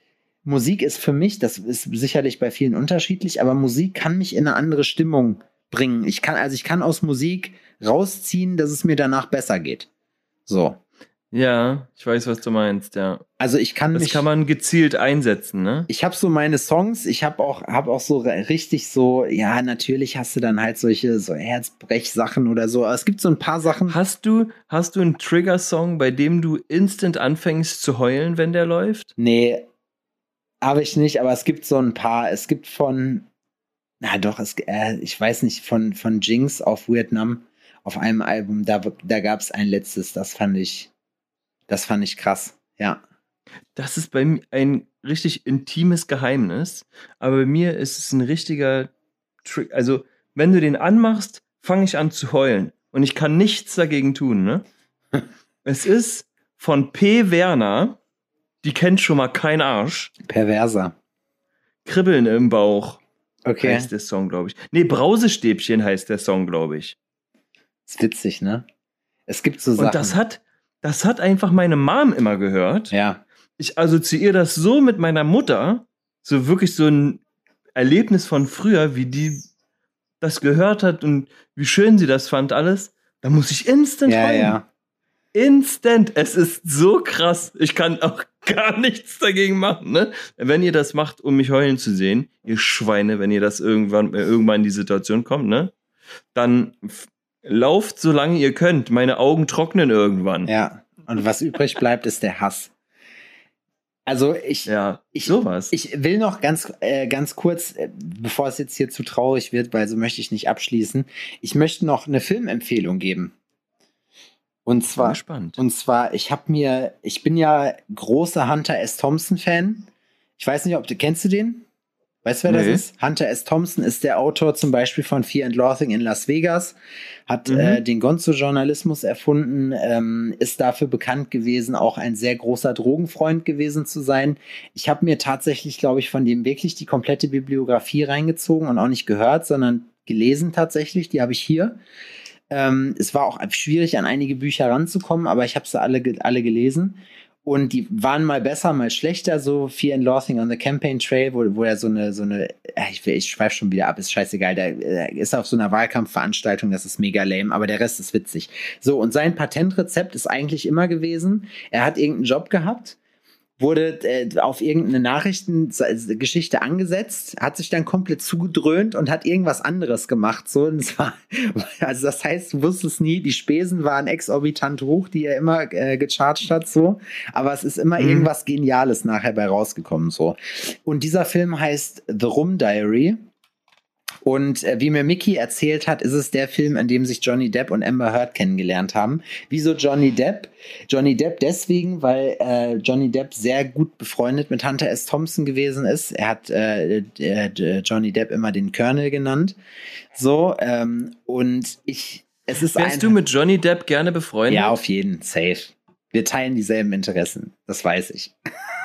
Musik ist für mich, das ist sicherlich bei vielen unterschiedlich, aber Musik kann mich in eine andere Stimmung bringen. Ich kann, also ich kann aus Musik rausziehen, dass es mir danach besser geht. So. Ja, ich weiß, was du meinst, ja. Also ich kann Das mich. kann man gezielt einsetzen, ne? ich habe so meine Songs, ich habe auch, hab auch so richtig so, ja, natürlich hast du dann halt solche so Herzbrechsachen oder so, aber es gibt so ein paar Sachen. Hast du, hast du einen Trigger-Song, bei dem du instant anfängst zu heulen, wenn der läuft? Nee, habe ich nicht, aber es gibt so ein paar. Es gibt von, na doch, es, äh, ich weiß nicht, von, von Jinx auf Vietnam auf einem Album, da, da gab es ein letztes, das fand ich, das fand ich krass, ja. Das ist bei mir ein richtig intimes Geheimnis, aber bei mir ist es ein richtiger Trick. Also, wenn du den anmachst, fange ich an zu heulen und ich kann nichts dagegen tun, ne? [laughs] es ist von P. Werner, die kennt schon mal kein Arsch. Perverser. Kribbeln im Bauch Okay. heißt der Song, glaube ich. Nee, Brausestäbchen heißt der Song, glaube ich. Ist witzig, ne? Es gibt so Sachen. Und das hat, das hat einfach meine Mom immer gehört. Ja. Ich assoziiere das so mit meiner Mutter, so wirklich so ein Erlebnis von früher, wie die das gehört hat und wie schön sie das fand alles. Da muss ich instant Ja, heulen. ja. Instant. Es ist so krass. Ich kann auch [laughs] gar nichts dagegen machen, ne? Wenn ihr das macht, um mich heulen zu sehen, ihr Schweine, wenn ihr das irgendwann, äh, irgendwann in die Situation kommt, ne? Dann lauft so lange ihr könnt. Meine Augen trocknen irgendwann. Ja. Und was übrig bleibt, ist der Hass. Also ich, Ja, Ich- sowas. ich will noch ganz, äh, ganz kurz, äh, bevor es jetzt hier zu traurig wird, weil so möchte ich nicht abschließen. Ich möchte noch eine Filmempfehlung geben. Und zwar, gespannt. und zwar, ich habe mir, ich bin ja großer Hunter S. Thompson Fan. Ich weiß nicht, ob du kennst du den? Weißt du, wer Nee. das ist? Hunter S. Thompson ist der Autor zum Beispiel von Fear and Loathing in Las Vegas, hat Mhm. äh, den Gonzo-Journalismus erfunden, ähm, ist dafür bekannt gewesen, auch ein sehr großer Drogenfreund gewesen zu sein. Ich habe mir tatsächlich, glaube ich, von dem wirklich die komplette Bibliografie reingezogen und auch nicht gehört, sondern gelesen tatsächlich. Die habe ich hier. Ähm, es war auch schwierig, an einige Bücher ranzukommen, aber ich habe sie alle, alle gelesen. Und die waren mal besser, mal schlechter, so Fear and Loathing on the Campaign Trail, wo, wo er so eine, so eine, äh, ich, ich schweife schon wieder ab, ist scheißegal, der, der ist auf so einer Wahlkampfveranstaltung, das ist mega lame, aber der Rest ist witzig. So, und sein Patentrezept ist eigentlich immer gewesen, er hat irgendeinen Job gehabt, wurde äh, auf irgendeine Nachrichtengeschichte angesetzt, hat sich dann komplett zugedröhnt und hat irgendwas anderes gemacht. So, und es war, [laughs] also das heißt, du wusstest nie, die Spesen waren exorbitant hoch, die er immer äh, gecharged hat, so. Aber es ist immer Mhm. irgendwas Geniales nachher bei rausgekommen, so. Und dieser Film heißt The Room Diary. Und äh, wie mir Mickey erzählt hat, ist es der Film, in dem sich Johnny Depp und Amber Heard kennengelernt haben. Wieso Johnny Depp? Johnny Depp deswegen, weil äh, Johnny Depp sehr gut befreundet mit Hunter S. Thompson gewesen ist. Er hat äh, äh, Johnny Depp immer den Colonel genannt. So, ähm, und ich, es ist Wärst ein, du mit Johnny Depp gerne befreundet? ja, auf jeden, safe. Wir teilen dieselben Interessen, das weiß ich. [laughs]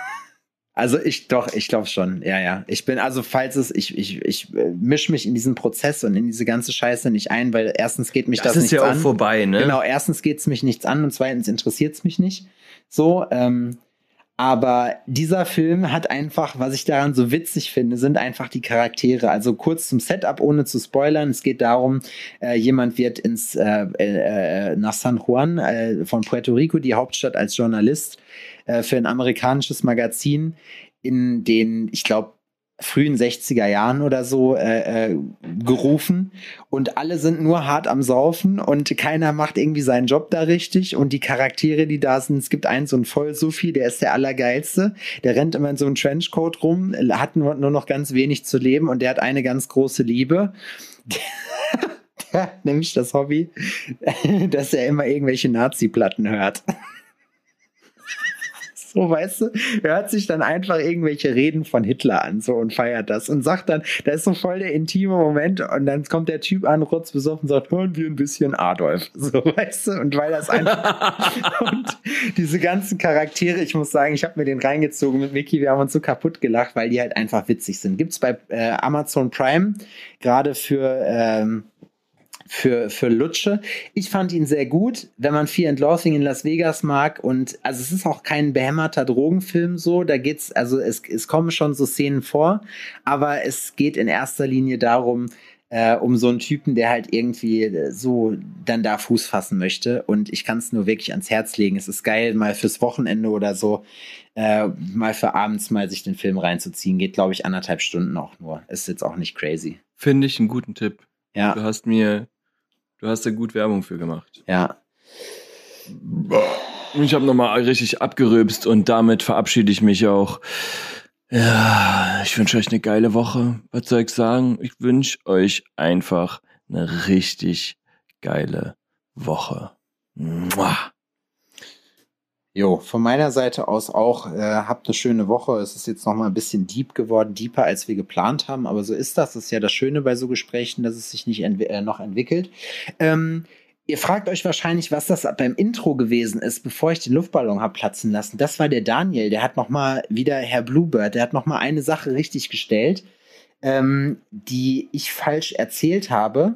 Also ich doch, ich glaube schon. Ja, ja. Ich bin also, falls es, ich, ich, ich äh, mische mich in diesen Prozess und in diese ganze Scheiße nicht ein, weil erstens geht mich das, das, ist nichts ja auch an. vorbei, ne? Genau, erstens geht es mich nichts an und zweitens interessiert es mich nicht. So, ähm, aber dieser Film hat einfach, was ich daran so witzig finde, sind einfach die Charaktere. Also kurz zum Setup, ohne zu spoilern. Es geht darum, äh, jemand wird ins äh, äh, nach San Juan äh, von Puerto Rico, die Hauptstadt, als Journalist äh, für ein amerikanisches Magazin in den, ich glaube, frühen 60er Jahren oder so äh, äh, gerufen und alle sind nur hart am Saufen und keiner macht irgendwie seinen Job da richtig und die Charaktere, die da sind, es gibt einen so einen voll Sufi, der ist der allergeilste, der rennt immer in so einem Trenchcoat rum, hat nur, nur noch ganz wenig zu leben und der hat eine ganz große Liebe. [laughs] Der nämlich das Hobby, [laughs] dass er immer irgendwelche Nazi-Platten hört. So, weißt du, hört sich dann einfach irgendwelche Reden von Hitler an so und feiert das und sagt dann, da ist so voll der intime Moment und dann kommt der Typ an, rotz besoffen und sagt, hören wir ein bisschen Adolf. [laughs] So, weißt du, und weil das einfach [laughs] und diese ganzen Charaktere, ich muss sagen, ich habe mir den reingezogen mit Mickey, wir haben uns so kaputt gelacht, weil die halt einfach witzig sind. Gibt's bei äh, Amazon Prime gerade für ähm, für, für Lutsche. Ich fand ihn sehr gut, wenn man Fear and Loathing in Las Vegas mag. Und also es ist auch kein behämmerter Drogenfilm so. Da geht's, also es, es kommen schon so Szenen vor, aber es geht in erster Linie darum, äh, um so einen Typen, der halt irgendwie äh, so dann da Fuß fassen möchte. Und ich kann es nur wirklich ans Herz legen. Es ist geil, mal fürs Wochenende oder so, äh, mal für abends mal sich den Film reinzuziehen. Geht, glaube ich, anderthalb Stunden auch nur. Ist jetzt auch nicht crazy. Finde ich einen guten Tipp. Du Ja, hast mir, du hast da gut Werbung für gemacht. ja. Ich habe nochmal richtig abgerülpst und damit verabschiede ich mich auch. Ja, ich wünsche euch eine geile Woche. Was soll ich sagen? Ich wünsche euch einfach eine richtig geile Woche. Mua. Jo, von meiner Seite aus auch, äh, habt eine schöne Woche. Es ist jetzt noch mal ein bisschen deep geworden, deeper als wir geplant haben, aber so ist das. Das ist ja das Schöne bei so Gesprächen, dass es sich nicht entwi äh, noch entwickelt. Ähm, ihr fragt euch wahrscheinlich, was das beim Intro gewesen ist, bevor ich den Luftballon hab platzen lassen. Das war der Daniel, der hat noch mal wieder Herr Bluebird, der hat noch mal eine Sache richtig gestellt, ähm, die ich falsch erzählt habe.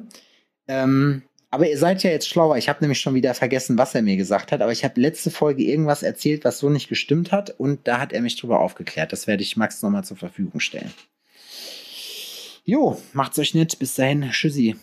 Ähm, Aber ihr seid ja jetzt schlauer. Ich habe nämlich schon wieder vergessen, was er mir gesagt hat. Aber ich habe letzte Folge irgendwas erzählt, was so nicht gestimmt hat. Und da hat er mich drüber aufgeklärt. Das werde ich Max nochmal zur Verfügung stellen. Jo, macht's euch nett. Bis dahin. Tschüssi.